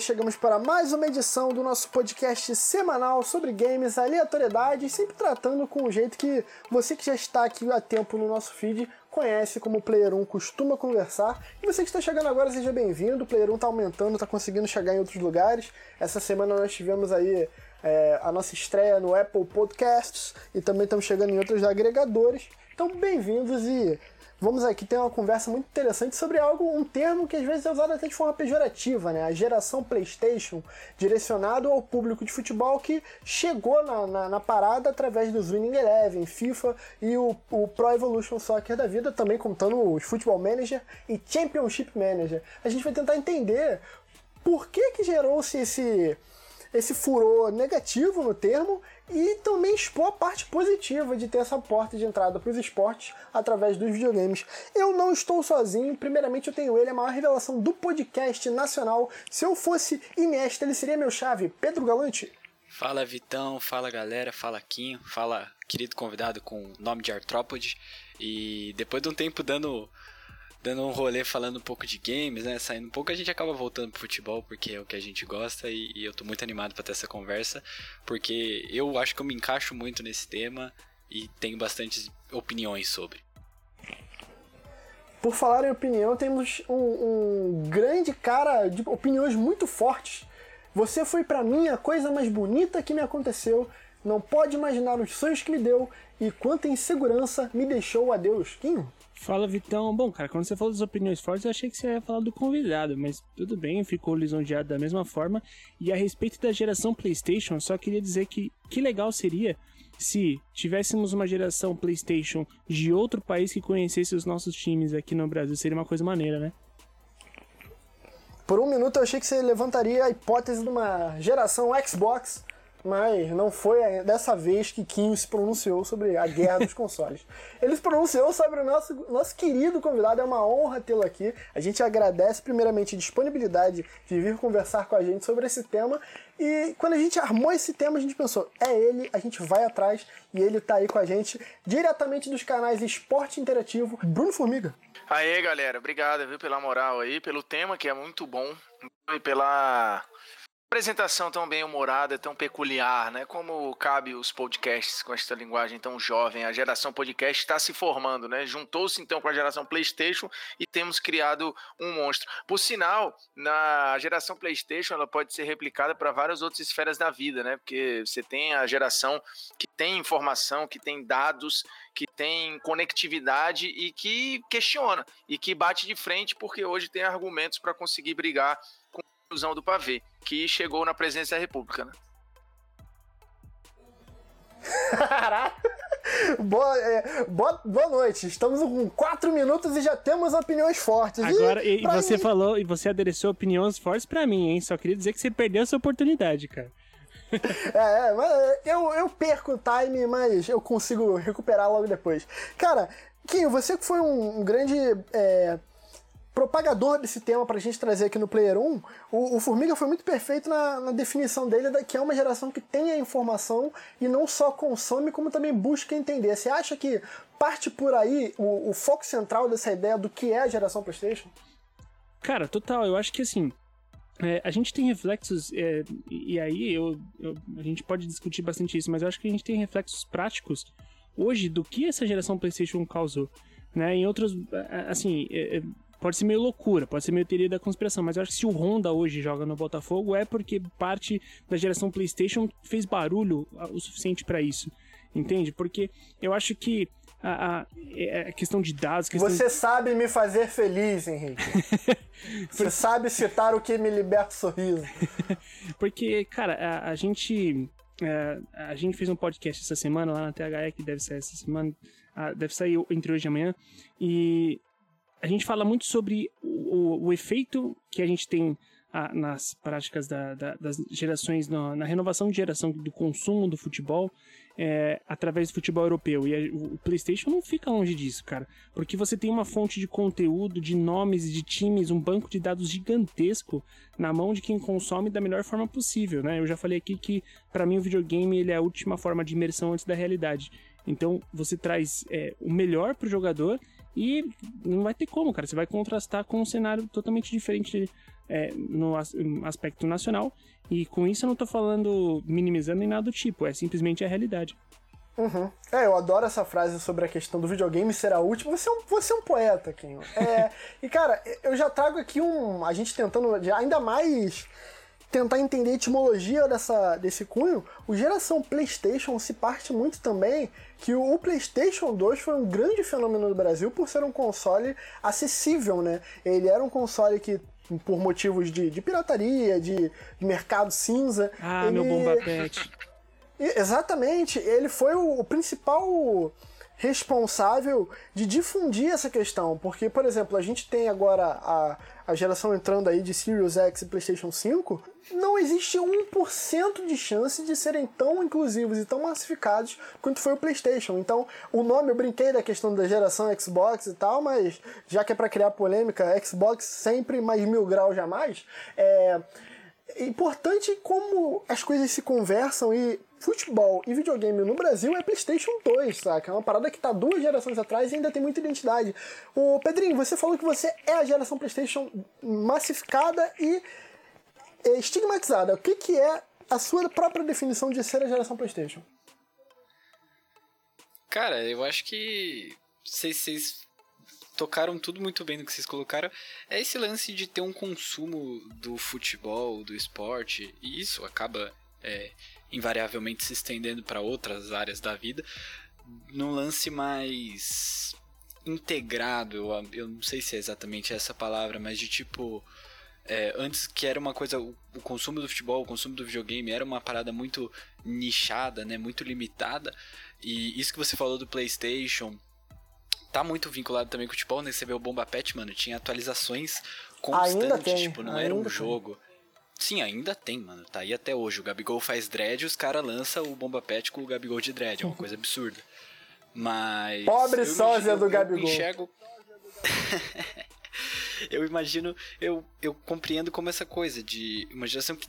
chegamos para mais uma edição do nosso podcast semanal sobre games, aleatoriedade, sempre tratando com o jeito que você que já está aqui há tempo no nosso feed conhece como Player 1 costuma conversar. E você que está chegando agora, seja bem-vindo. O Player 1 está aumentando, está conseguindo chegar em outros lugares. Essa semana nós tivemos aí é, a nossa estreia no Apple Podcasts e também estamos chegando em outros agregadores. Então, bem-vindos e vamos aqui ter uma conversa muito interessante sobre algo, um termo que às vezes é usado até de forma pejorativa, né? A geração PlayStation, direcionado ao público de futebol que chegou na, na, na parada através dos Winning Eleven, FIFA e o, o Pro Evolution Soccer da vida, também contando os Football Manager e Championship Manager. A gente vai tentar entender por que que gerou-se esse esse furor negativo no termo e também expor a parte positiva de ter essa porta de entrada para os esportes através dos videogames. Eu não estou sozinho, primeiramente eu tenho ele, a maior revelação do podcast nacional. Se eu fosse Iniesta, ele seria meu chave, Pedro Galante. Fala Vitão, fala galera, fala Quinho, fala querido convidado com nome de artrópode. E depois de um tempo dando dando um rolê falando um pouco de games, né? Saindo um pouco, a gente acaba voltando pro futebol, porque é o que a gente gosta, e, e eu tô muito animado para ter essa conversa, porque eu acho que eu me encaixo muito nesse tema e tenho bastantes opiniões sobre. Por falar em opinião, temos um, um grande cara de opiniões muito fortes. Você foi para mim a coisa mais bonita que me aconteceu. Não pode imaginar os sonhos que me deu e quanta insegurança me deixou a Deus. Quinho? Fala, Vitão. Bom, cara, quando você falou das opiniões fortes, eu achei que você ia falar do convidado, mas tudo bem, ficou lisonjeado da mesma forma. E a respeito da geração PlayStation, só queria dizer que que legal seria se tivéssemos uma geração PlayStation de outro país que conhecesse os nossos times aqui no Brasil. Seria uma coisa maneira, né? Por um minuto eu achei que você levantaria a hipótese de uma geração Xbox mas não foi dessa vez que Kim se pronunciou sobre a guerra dos consoles. Ele se pronunciou sobre o nosso, nosso querido convidado, é uma honra tê-lo aqui. A gente agradece primeiramente a disponibilidade de vir conversar com a gente sobre esse tema. E quando a gente armou esse tema, a gente pensou, é ele, a gente vai atrás e ele tá aí com a gente, diretamente dos canais Esporte Interativo, Bruno Formiga. Aê, galera, obrigado viu, pela moral aí, pelo tema que é muito bom e pela apresentação tão bem humorada, tão peculiar, né? Como cabe os podcasts com esta linguagem tão jovem. A geração podcast está se formando, né? Juntou-se então com a geração PlayStation e temos criado um monstro. Por sinal, na geração PlayStation ela pode ser replicada para várias outras esferas da vida, né? Porque você tem a geração que tem informação, que tem dados, que tem conectividade e que questiona e que bate de frente porque hoje tem argumentos para conseguir brigar ilusão do pavê, que chegou na presidência da República, né? boa, é, boa, boa noite. Estamos com quatro minutos e já temos opiniões fortes. Agora, e, e você mim... falou, e você adereçou opiniões fortes para mim, hein? Só queria dizer que você perdeu essa oportunidade, cara. é, é, mas eu, eu perco o time, mas eu consigo recuperar logo depois. Cara, Kim, você que foi um, um grande é, propagador desse tema pra gente trazer aqui no Player 1, o, o Formiga foi muito perfeito na, na, definição dele, que é uma geração que tem a informação e não só consome, como também busca entender. Você acha que parte por aí o, o foco central dessa ideia do que é a geração PlayStation? Cara, total. Eu acho que assim. É, a gente tem reflexos, é, e aí eu, eu, a gente pode discutir bastante isso, mas eu acho que a gente tem reflexos práticos hoje do que essa geração PlayStation causou. Né? Em outros, assim, é, é pode ser meio loucura, pode ser meio teoria da conspiração, mas eu acho que se o Honda hoje joga no Botafogo é porque parte da geração PlayStation fez barulho o suficiente para isso. Entende? Porque eu acho que a, a, é, a questão de dados. Questão Você de... sabe me fazer feliz, Henrique. Você sabe citar o que me liberta o sorriso. Porque, cara, a, a gente. É, a gente fez um podcast essa semana lá na THE, que deve sair essa semana, deve sair entre hoje e amanhã, e a gente fala muito sobre o, o, o efeito que a gente tem a, nas práticas da, da, das gerações, na, na, renovação de geração do consumo do futebol é, através do futebol europeu. E a, o PlayStation não fica longe disso, cara. Porque você tem uma fonte de conteúdo, de nomes, de times, um banco de dados gigantesco na mão de quem consome da melhor forma possível, né? Eu já falei aqui que, para mim, o videogame ele é a última forma de imersão antes da realidade. Então, você traz é, o melhor para o jogador E não vai ter como, cara. Você vai contrastar com um cenário totalmente diferente é, no aspecto nacional. E com isso eu não tô falando minimizando nem nada do tipo, é simplesmente a realidade. Uhum. É, eu adoro essa frase sobre a questão do videogame ser a última. Você é um, você é um poeta, Kim. É, e cara, eu já trago aqui um. A gente tentando ainda mais tentar entender a etimologia dessa, desse cunho, o geração PlayStation se parte muito também que o PlayStation 2 foi um grande fenômeno no Brasil por ser um console acessível, né? Ele era um console que por motivos de, de pirataria, de, de, mercado cinza. Ah, ele... meu bomba pet. Exatamente, ele foi o, o principal responsável de difundir essa questão, porque, por exemplo, a gente tem agora a, a geração entrando aí de Series X e PlayStation 5, não existe 1% de chance de serem tão inclusivos e tão massificados quanto foi o PlayStation. Então, o nome eu brinquei da questão da geração Xbox e tal, mas já que é para criar polêmica, Xbox sempre mais mil graus jamais. É importante como as coisas se conversam e futebol e videogame no Brasil é PlayStation 2, saca? É uma parada que tá duas gerações atrás e ainda tem muita identidade. O Pedrinho, você falou que você é a geração PlayStation massificada e estigmatizada. O que, que é a sua própria definição de ser a geração PlayStation? Cara, eu acho que vocês tocaram tudo muito bem no que vocês colocaram. É esse lance de ter um consumo do futebol, do esporte, e isso acaba é, invariavelmente se estendendo para outras áreas da vida, num lance mais integrado. Eu, eu não sei se é exatamente essa palavra, mas de tipo é, antes que era uma coisa, o, o, consumo do futebol, o consumo do videogame era uma parada muito nichada, né, muito limitada. E isso que você falou do PlayStation tá muito vinculado também com o futebol, né? Você vê o Bomba Pet, mano, tinha atualizações constantes, tipo, não era um jogo. Sim, ainda tem, mano. Tá aí até hoje. O Gabigol faz dread e os caras lançam o Bomba Pet com o Gabigol de dread. É uma coisa absurda. Mas. Pobre sósia do Gabigol. Enxergo. eu imagino, eu, eu compreendo como essa coisa de uma geração que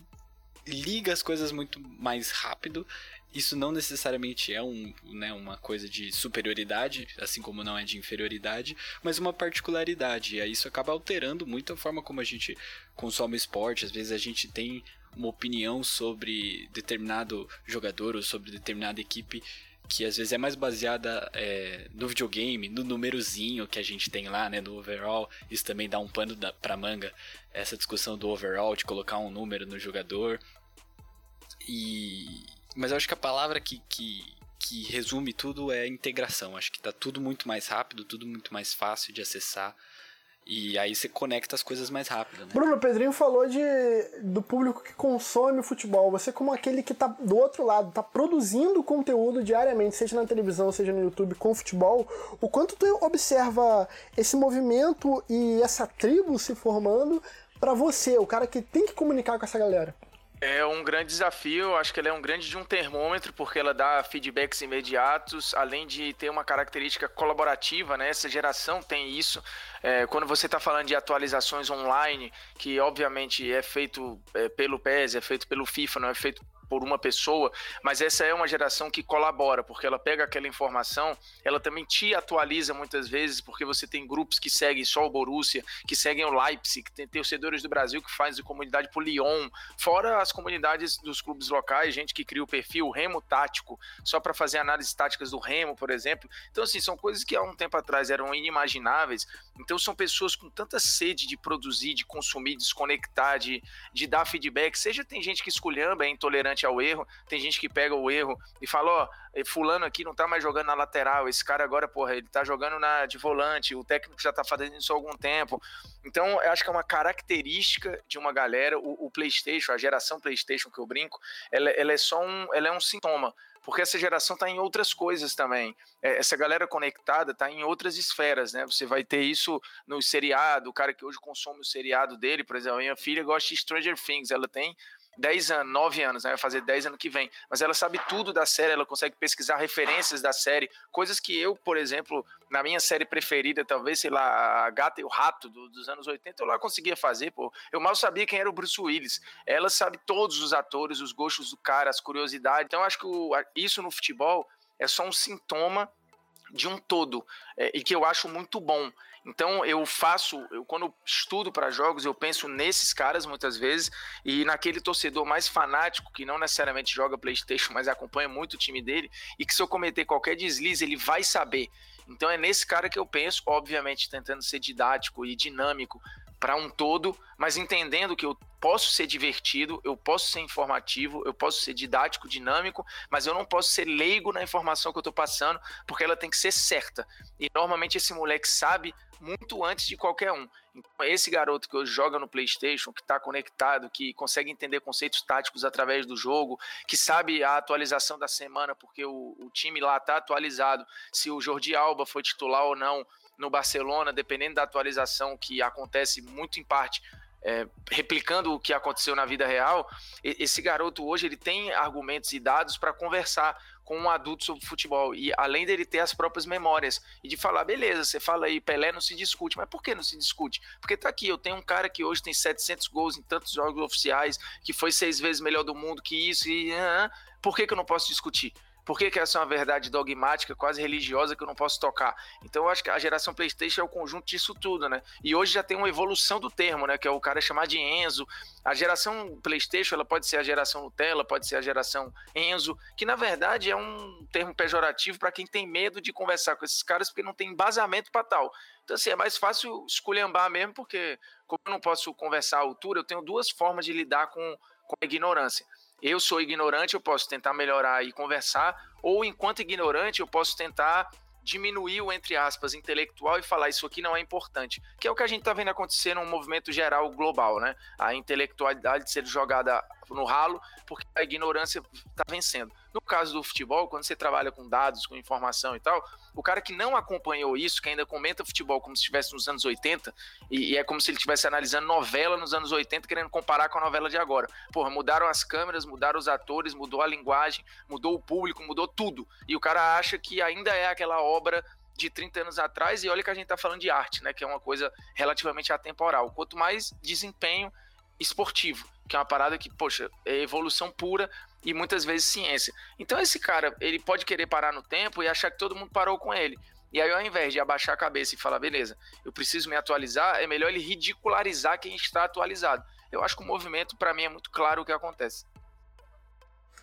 liga as coisas muito mais rápido. Isso não necessariamente é um, né, uma coisa de superioridade, assim como não é de inferioridade, mas uma particularidade. E aí isso acaba alterando muito a forma como a gente consome esporte. Às vezes a gente tem uma opinião sobre determinado jogador ou sobre determinada equipe que às vezes é mais baseada é, no videogame, no númerozinho que a gente tem lá, né, no overall. Isso também dá um pano da, pra manga, essa discussão do overall, de colocar um número no jogador. E... Mas eu acho que a palavra que, que, que resume tudo é integração. Acho que tá tudo muito mais rápido, tudo muito mais fácil de acessar. E aí você conecta as coisas mais rápido, né? Bruno, Pedrinho falou de, do público que consome o futebol. Você como aquele que está do outro lado, está produzindo conteúdo diariamente, seja na televisão, seja no YouTube, com futebol, o quanto tu observa esse movimento e essa tribo se formando para você, o cara que tem que comunicar com essa galera? É um grande desafio, acho que ela é um grande de um termômetro, porque ela dá feedbacks imediatos, além de ter uma característica colaborativa, né? Essa geração tem isso. É, quando você está falando de atualizações online, que obviamente é feito é, pelo PES, é feito pelo FIFA, não é feito por uma pessoa, mas essa é uma geração que colabora, porque ela pega aquela informação, ela também te atualiza muitas vezes, porque você tem grupos que seguem só o Borussia, que seguem o Leipzig, que tem torcedores do Brasil que fazem comunidade por Lyon, fora as comunidades dos clubes locais, gente que cria o perfil Remo Tático, só para fazer análises táticas do Remo, por exemplo. Então, assim, são coisas que há um tempo atrás eram inimagináveis. Então, são pessoas com tanta sede de produzir, de consumir, de desconectar, de, de dar feedback. Seja tem gente que esculhamba, é intolerante ao erro. Tem gente que pega o erro e fala, ó, oh, fulano aqui não tá mais jogando na lateral, esse cara agora, porra, ele tá jogando na de volante, o técnico já tá fazendo isso há algum tempo. Então, eu acho que é uma característica de uma galera, o, o PlayStation, a geração PlayStation que eu brinco, ela, ela é só um, ela é um sintoma porque essa geração está em outras coisas também. É, essa galera conectada está em outras esferas, né? Você vai ter isso no seriado, o cara que hoje consome o seriado dele, por exemplo, minha filha gosta de Stranger Things, ela tem 10 anos, 9 anos, né? Vai fazer 10 anos que vem. Mas ela sabe tudo da série, ela consegue pesquisar referências da série, coisas que eu, por exemplo, na minha série preferida, talvez, sei lá, a Gata e o Rato do, dos anos 80, eu lá conseguia fazer, pô. Eu mal sabia quem era o Bruce Willis. Ela sabe todos os atores, os gostos do cara, as curiosidades. Então, acho que o, isso no futebol é só um sintoma de um todo é, e que eu acho muito bom. Então eu faço, eu, quando estudo para jogos, eu penso nesses caras muitas vezes e naquele torcedor mais fanático que não necessariamente joga PlayStation, mas acompanha muito o time dele e que se eu cometer qualquer deslize, ele vai saber. Então é nesse cara que eu penso, obviamente tentando ser didático e dinâmico para um todo, mas entendendo que eu posso ser divertido, eu posso ser informativo, eu posso ser didático, dinâmico, mas eu não posso ser leigo na informação que eu estou passando, porque ela tem que ser certa. E normalmente esse moleque sabe muito antes de qualquer um. Então, esse garoto que joga no PlayStation, que está conectado, que consegue entender conceitos táticos através do jogo, que sabe a atualização da semana, porque o, o time lá está atualizado, se o Jordi Alba foi titular ou não no Barcelona, dependendo da atualização que acontece muito em parte é, replicando o que aconteceu na vida real, esse garoto hoje ele tem argumentos e dados para conversar com um adulto sobre futebol e além dele ter as próprias memórias e de falar, beleza, você fala aí, Pelé não se discute, mas por que não se discute? Porque tá aqui, eu tenho um cara que hoje tem 700 gols em tantos jogos oficiais, que foi seis vezes melhor do mundo que isso e uh, por que que eu não posso discutir? Por que, que essa é uma verdade dogmática, quase religiosa, que eu não posso tocar? Então eu acho que a geração PlayStation é o conjunto disso tudo, né? E hoje já tem uma evolução do termo, né? Que é o cara chamar de Enzo. A geração PlayStation, ela pode ser a geração Nutella, pode ser a geração Enzo, que na verdade é um termo pejorativo para quem tem medo de conversar com esses caras porque não tem embasamento para tal. Então, assim, é mais fácil esculhambar mesmo, porque como eu não posso conversar à altura, eu tenho duas formas de lidar com, com a ignorância eu sou ignorante, eu posso tentar melhorar e conversar, ou enquanto ignorante, eu posso tentar diminuir o, entre aspas, intelectual e falar isso aqui não é importante. Que é o que a gente está vendo acontecer num movimento geral global, né? A intelectualidade ser jogada no ralo porque a ignorância está vencendo. No caso do futebol, quando você trabalha com dados, com informação e tal, o cara que não acompanhou isso, que ainda comenta futebol como se estivesse nos anos 80, e, e é como se ele estivesse analisando novela nos anos 80, querendo comparar com a novela de agora. Porra, mudaram as câmeras, mudaram os atores, mudou a linguagem, mudou o público, mudou tudo. E o cara acha que ainda é aquela obra de 30 anos atrás, e olha que a gente está falando de arte, né? Que é uma coisa relativamente atemporal. Quanto mais desempenho esportivo, que é uma parada que, poxa, é evolução pura e muitas vezes ciência. Então esse cara, ele pode querer parar no tempo e achar que todo mundo parou com ele. E aí, ao invés de abaixar a cabeça e falar, beleza, eu preciso me atualizar, é melhor ele ridicularizar quem está atualizado. Eu acho que o movimento, para mim, é muito claro o que acontece.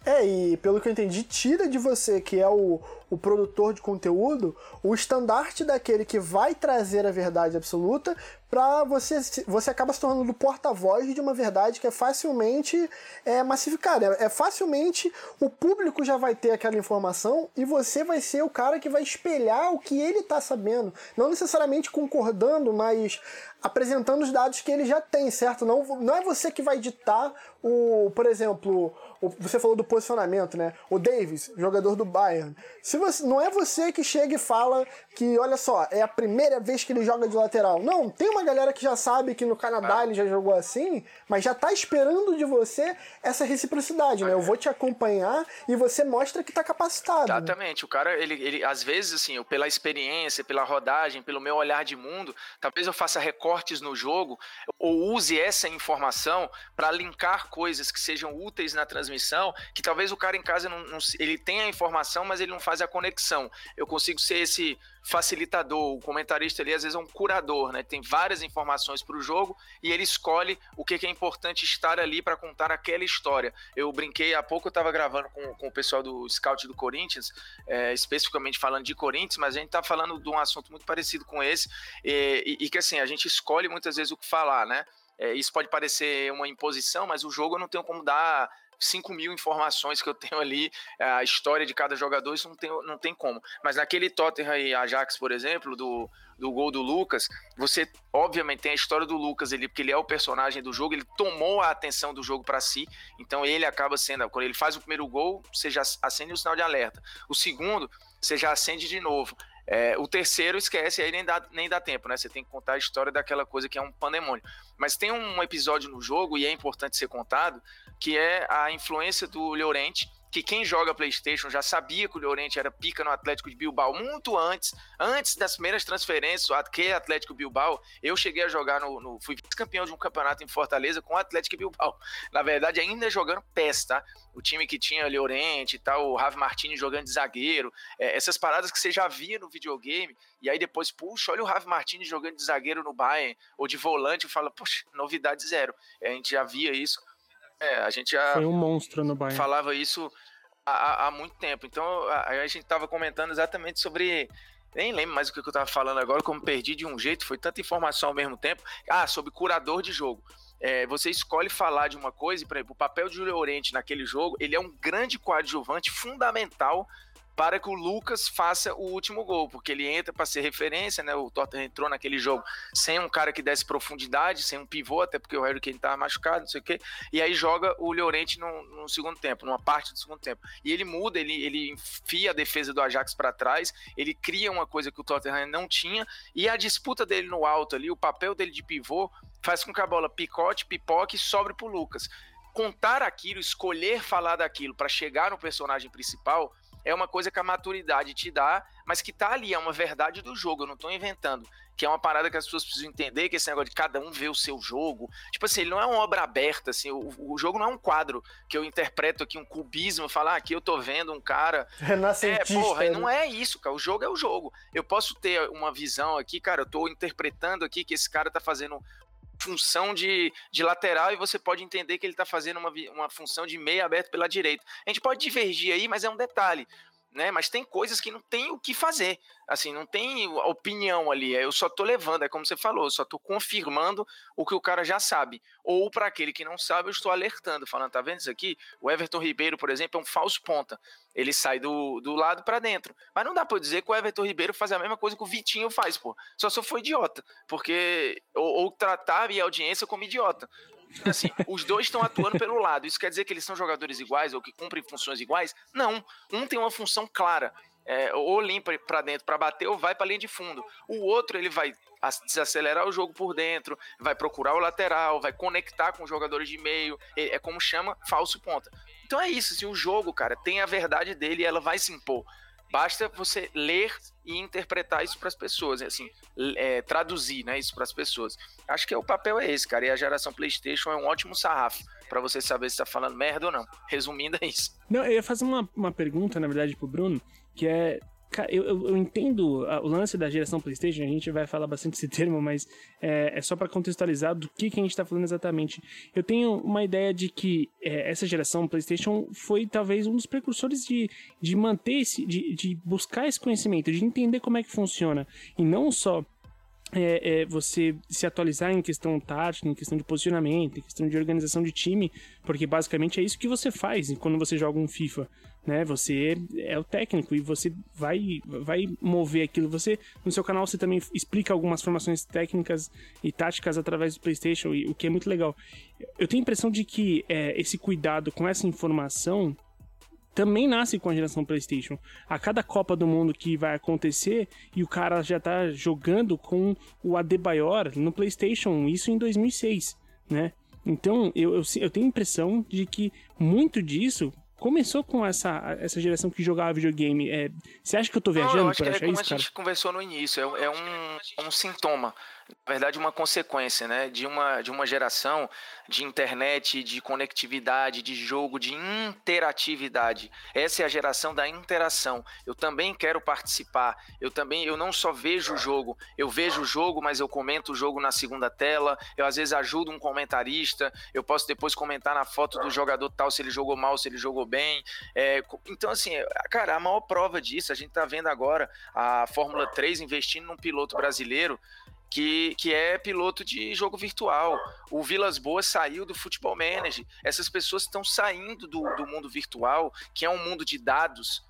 É, e pelo que eu entendi, tira de você, que é o, o produtor de conteúdo, o estandarte daquele que vai trazer a verdade absoluta para você você acaba se tornando o porta-voz de uma verdade que é facilmente é, massificada. É, é, facilmente o público já vai ter aquela informação e você vai ser o cara que vai espelhar o que ele está sabendo, não necessariamente concordando, mas apresentando os dados que ele já tem, certo? Não, não é você que vai ditar o, por exemplo, você falou do posicionamento, né? O Davis, jogador do Bayern. Se você, não é você que chega e fala que, olha só, é a primeira vez que ele joga de lateral. Não, tem uma galera que já sabe que no Canadá ele já jogou assim, mas já tá esperando de você essa reciprocidade, né? Eu vou te acompanhar e você mostra que tá capacitado. Exatamente. Né? O cara, ele, ele, às vezes, assim, eu, pela experiência, pela rodagem, pelo meu olhar de mundo, talvez eu faça recortes no jogo ou use essa informação para linkar coisas que sejam úteis na transmissão, que talvez o cara em casa não, não ele tenha a informação, mas ele não faz a conexão. Eu consigo ser esse facilitador, o comentarista ali às vezes é um curador, né? Tem várias informações para o jogo e ele escolhe o que, que é importante estar ali para contar aquela história. Eu brinquei há pouco, eu estava gravando com, com o pessoal do Scout do Corinthians, é, especificamente falando de Corinthians, mas a gente está falando de um assunto muito parecido com esse e, e, e que assim a gente escolhe muitas vezes o que falar, né? É, isso pode parecer uma imposição, mas o jogo eu não tenho como dar 5 mil informações que eu tenho ali, a história de cada jogador, isso não tem, não tem como. Mas naquele Tottenham e Ajax, por exemplo, do, do gol do Lucas, você obviamente tem a história do Lucas ali, porque ele é o personagem do jogo, ele tomou a atenção do jogo para si, então ele acaba sendo, quando ele faz o primeiro gol, você já acende o sinal de alerta. O segundo, você já acende de novo. É, o terceiro esquece, aí nem dá, nem dá tempo, né? Você tem que contar a história daquela coisa que é um pandemônio. Mas tem um episódio no jogo, e é importante ser contado, que é a influência do Llorente que quem joga PlayStation já sabia que o Llorente era pica no Atlético de Bilbao muito antes, antes das primeiras transferências, que Atlético Bilbao, eu cheguei a jogar no, no fui campeão de um campeonato em Fortaleza com o Atlético Bilbao. Na verdade, ainda jogando PES, tá? O time que tinha Llorente e tal, o Ravi Martini jogando de zagueiro, é, essas paradas que você já via no videogame, e aí depois, puxa, olha o Ravi Martini jogando de zagueiro no Bayern, ou de volante, e fala, poxa, novidade zero. É, a gente já via isso é, a gente já. Foi um monstro no Bayern. Falava isso há, há muito tempo. Então a, a gente estava comentando exatamente sobre. Nem lembro mais o que eu estava falando agora, como perdi de um jeito, foi tanta informação ao mesmo tempo. Ah, sobre curador de jogo. É, você escolhe falar de uma coisa, e, por exemplo, o papel de Julio Orente naquele jogo, ele é um grande coadjuvante fundamental para que o Lucas faça o último gol, porque ele entra para ser referência, né? O Tottenham entrou naquele jogo sem um cara que desse profundidade, sem um pivô, até porque o Harry Kane estava machucado, não sei o quê, e aí joga o Llorente no, no, segundo tempo, numa parte do segundo tempo. E ele muda, ele, ele enfia a defesa do Ajax para trás, ele cria uma coisa que o Tottenham não tinha, e a disputa dele no alto ali, o papel dele de pivô, faz com que a bola picote, pipoque e sobre pro Lucas. Contar aquilo, escolher falar daquilo para chegar no personagem principal é uma coisa que a maturidade te dá, mas que tá ali, é uma verdade do jogo, eu não tô inventando. Que é uma parada que as pessoas precisam entender, que esse negócio de cada um ver o seu jogo. Tipo assim, ele não é uma obra aberta, assim, o, o jogo não é um quadro que eu interpreto aqui, um cubismo, falar, ah, aqui eu tô vendo um cara. Renascentista. É, porra, né? não é isso, cara. O jogo é o jogo. Eu posso ter uma visão aqui, cara, eu tô interpretando aqui que esse cara tá fazendo função de, de lateral e você pode entender que ele está fazendo uma, uma função de meia aberto pela direita. A gente pode divergir aí, mas é um detalhe. Né? Mas tem coisas que não tem o que fazer. Assim, não tem opinião ali. Eu só tô levando, é como você falou, eu só tô confirmando o que o cara já sabe. Ou para aquele que não sabe, eu estou alertando, falando, tá vendo isso aqui? O Everton Ribeiro, por exemplo, é um falso ponta. Ele sai do, do lado para dentro. Mas não dá para dizer que o Everton Ribeiro faz a mesma coisa que o Vitinho faz, pô. Só se eu for idiota. Porque. Ou, ou tratar a audiência como idiota. Assim, os dois estão atuando pelo lado. Isso quer dizer que eles são jogadores iguais ou que cumprem funções iguais? Não. Um tem uma função clara. É, ou limpa para dentro para bater ou vai para linha de fundo. O outro ele vai desacelerar o jogo por dentro, vai procurar o lateral, vai conectar com os jogadores de meio. É como chama falso ponta. Então é isso. Se o jogo, cara, tem a verdade dele, ela vai se impor. Basta você ler e interpretar isso para as pessoas, assim, é, traduzir, né, isso para as pessoas. Acho que o papel é esse, cara. E a geração PlayStation é um ótimo sarrafo para você saber se está falando merda ou não. Resumindo, é isso. Não, eu ia fazer uma, uma pergunta, na verdade, pro Bruno, que é Cara, eu, eu, eu, entendo o lance da geração PlayStation, a gente vai falar bastante esse termo, mas é, é só para contextualizar do que, que a gente está falando exatamente. Eu tenho uma ideia de que é, essa geração PlayStation foi talvez um dos precursores de, de manter esse, de, de buscar esse conhecimento, de entender como é que funciona. E não só é, é, você se atualizar em questão tática, em questão de posicionamento, em questão de organização de time, porque basicamente é isso que você faz quando você joga um FIFA, né? Você é o técnico e você vai vai mover aquilo. Você no seu canal você também explica algumas formações técnicas e táticas através do PlayStation, o que é muito legal. Eu tenho a impressão de que é, esse cuidado com essa informação também nasce com a geração PlayStation. A cada Copa do Mundo que vai acontecer e o cara já tá jogando com o Adebayor no PlayStation, isso em 2006, né? Então eu, eu, eu tenho a impressão de que muito disso começou com essa, essa geração que jogava videogame. É, você acha que eu tô viajando Não, eu acho que é como isso, a gente cara? conversou no início, é, é um, um sintoma na verdade, uma consequência né, de, uma, de uma geração de internet, de conectividade, de jogo, de interatividade. Essa é a geração da interação. Eu também quero participar. Eu também, eu não só vejo o jogo, eu vejo o jogo, mas eu comento o jogo na segunda tela. Eu às vezes ajudo um comentarista. Eu posso depois comentar na foto do jogador tal se ele jogou mal, se ele jogou bem. É, então, assim, cara, a maior prova disso, a gente está vendo agora a Fórmula 3 investindo num piloto brasileiro que, que é piloto de jogo virtual. O Vilas Boas saiu do Futebol Manager. Essas pessoas estão saindo do, do mundo virtual, que é um mundo de dados,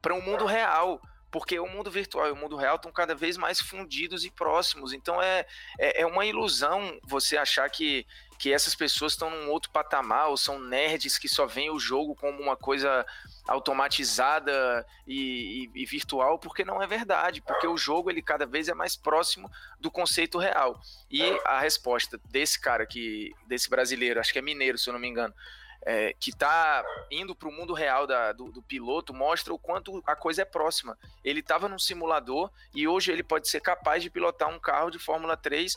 para um mundo real porque o mundo virtual e o mundo real estão cada vez mais fundidos e próximos. Então é, é, é uma ilusão você achar que, que essas pessoas estão num outro patamar ou são nerds que só veem o jogo como uma coisa automatizada e, e, e, virtual, porque não é verdade, porque o jogo ele cada vez é mais próximo do conceito real. E a resposta desse cara que desse brasileiro, acho que é mineiro, se eu não me engano, é, que está indo para o mundo real da, do, do, piloto mostra o quanto a coisa é próxima. Ele estava num simulador e hoje ele pode ser capaz de pilotar um carro de Fórmula 3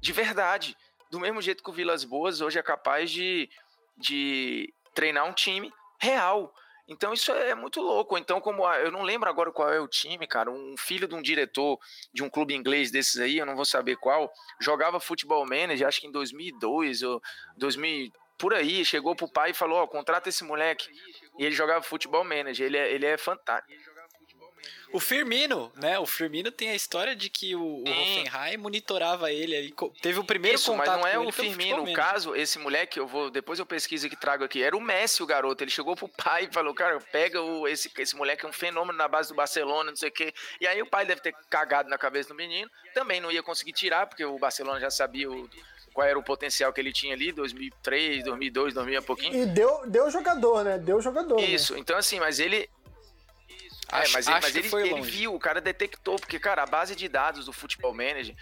de verdade. Do mesmo jeito que o Vilas Boas hoje é capaz de, de treinar um time real. Então isso é muito louco. Então, como eu não lembro agora qual é o time, cara, um filho de um diretor de um clube inglês desses aí, eu não vou saber qual, jogava futebol manager, acho que em 2002 ou 2000, por aí, chegou pro pai e falou: Ó, oh, contrata esse moleque. E ele jogava futebol manager, ele é, ele é fantástico. O Firmino, né? O Firmino tem a história de que o, o Hoffenheim monitorava ele aí. Teve o primeiro Isso, contato mas não é o Firmino. O caso, esse moleque, eu vou. Depois eu pesquiso e trago aqui. Era o Messi, o garoto. Ele chegou pro pai e falou: Cara, pega o, esse, esse moleque, é um fenômeno na base do Barcelona, não sei o quê. E aí o pai deve ter cagado na cabeça do menino. Também não ia conseguir tirar, porque o Barcelona já sabia o qual era o potencial que ele tinha ali, 2003, 2002, 2000 e pouquinho. E deu, deu jogador, né? Deu jogador. Né? Isso, né? então assim, mas ele. Acho, é, mas ele, mas ele, ele viu, o cara detectou, porque, cara, a base de dados do Futebol Manager,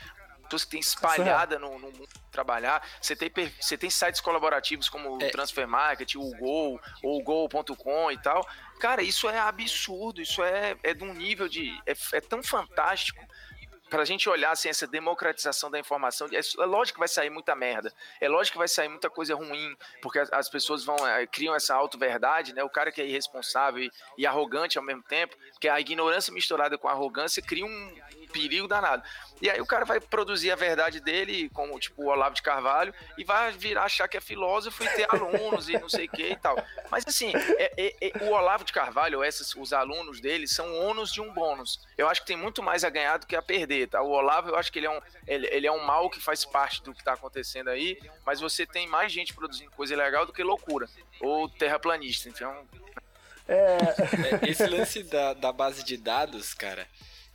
pessoas que tem espalhada no, no mundo trabalhar, você tem, você tem sites colaborativos como o é. Transfer Market, o Gol, ou o Gol.com e tal. Cara, isso é absurdo, isso é, é de um nível de. é, é tão fantástico para a gente olhar assim, essa democratização da informação, é, é, lógico que vai sair muita merda, é lógico que vai sair muita coisa ruim, porque as, as pessoas vão é, criam essa auto-verdade, né? O cara que é irresponsável e, e, arrogante ao mesmo tempo, porque a ignorância misturada com a arrogância cria um, perigo danado. E aí o cara vai produzir a verdade dele, como tipo o Olavo de Carvalho, e vai virar achar que é filósofo e ter alunos e não sei o que e tal. Mas assim, é, é, é, o Olavo de Carvalho, esses, os alunos dele, são ônus de um bônus. Eu acho que tem muito mais a ganhar do que a perder, tá? O Olavo, eu acho que ele é um, ele, ele é um mal que faz parte do que está acontecendo aí, mas você tem mais gente produzindo coisa legal do que loucura. Ou terraplanista, então... É... é esse lance da, da base de dados, cara,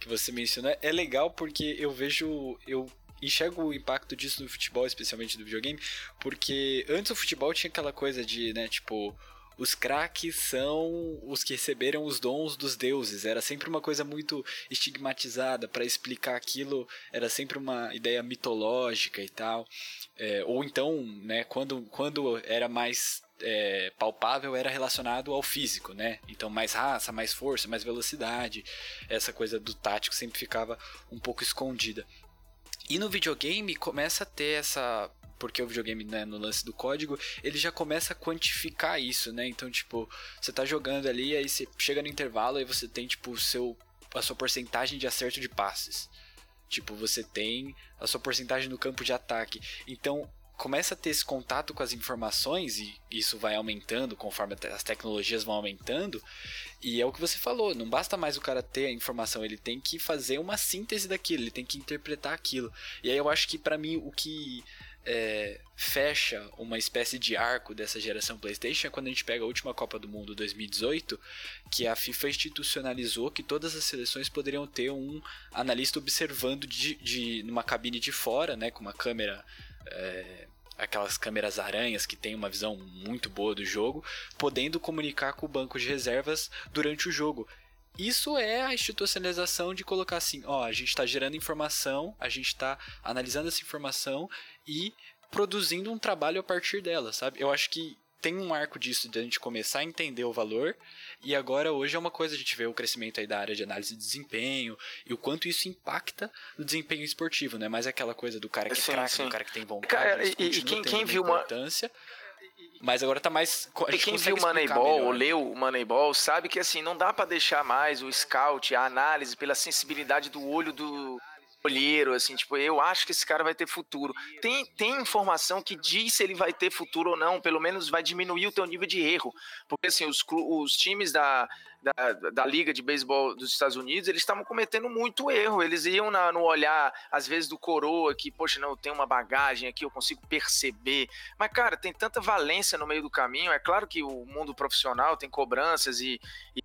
que você mencionou é legal porque eu vejo. Eu enxergo o impacto disso no futebol, especialmente do videogame, porque antes o futebol tinha aquela coisa de, né, tipo, os craques são os que receberam os dons dos deuses. Era sempre uma coisa muito estigmatizada. Para explicar aquilo, era sempre uma ideia mitológica e tal. É, ou então, né, quando, quando era mais é, palpável era relacionado ao físico, né? Então mais raça, mais força, mais velocidade, essa coisa do tático sempre ficava um pouco escondida. E no videogame começa a ter essa porque o videogame, né, no lance do código, ele já começa a quantificar isso, né? Então, tipo, você tá jogando ali, aí você chega no intervalo e você tem, tipo, o seu, a sua porcentagem de acerto de passes. Tipo, você tem a sua porcentagem no campo de ataque. Então, começa a ter esse contato com as informações e isso vai aumentando conforme as tecnologias vão aumentando. E é o que você falou, não basta mais o cara ter a informação, ele tem que fazer uma síntese daquilo, ele tem que interpretar aquilo. E aí eu acho que para mim o que é, fecha uma espécie de arco dessa geração PlayStation é quando a gente pega a última Copa do Mundo 2018, que a FIFA institucionalizou que todas as seleções poderiam ter um analista observando de, de numa cabine de fora, né, com uma câmera é, aquelas câmeras aranhas que tem uma visão muito boa do jogo, podendo comunicar com o banco de reservas durante o jogo. Isso é a institucionalização de colocar assim, ó, a gente está gerando informação, a gente está analisando essa informação e produzindo um trabalho a partir dela, sabe? Eu acho que tem um arco disso de a gente começar a entender o valor e agora hoje é uma coisa a gente vê o crescimento aí da área de análise de desempenho e o quanto isso impacta no desempenho esportivo, né? Mas é aquela coisa do cara que é craque, do cara que tem vontade, Cara, e, e quem, quem viu importância. Uma... Mas agora tá mais. E quem viu o Moneyball ou né? leu o Moneyball sabe que assim, não dá para deixar mais o scout, a análise pela sensibilidade do olho do, olheiro, assim, tipo, eu acho que esse cara vai ter futuro. Tem, tem informação que diz se ele vai ter futuro ou não, pelo menos vai diminuir o teu nível de erro. Porque, assim, os, os times da, da, da Liga de Beisebol dos Estados Unidos, eles estavam cometendo muito erro. Eles iam na, no olhar, às vezes, do coroa, que, poxa, não, eu tenho uma bagagem aqui, eu consigo perceber. Mas, cara, tem tanta valência no meio do caminho. É claro que o mundo profissional tem cobranças e,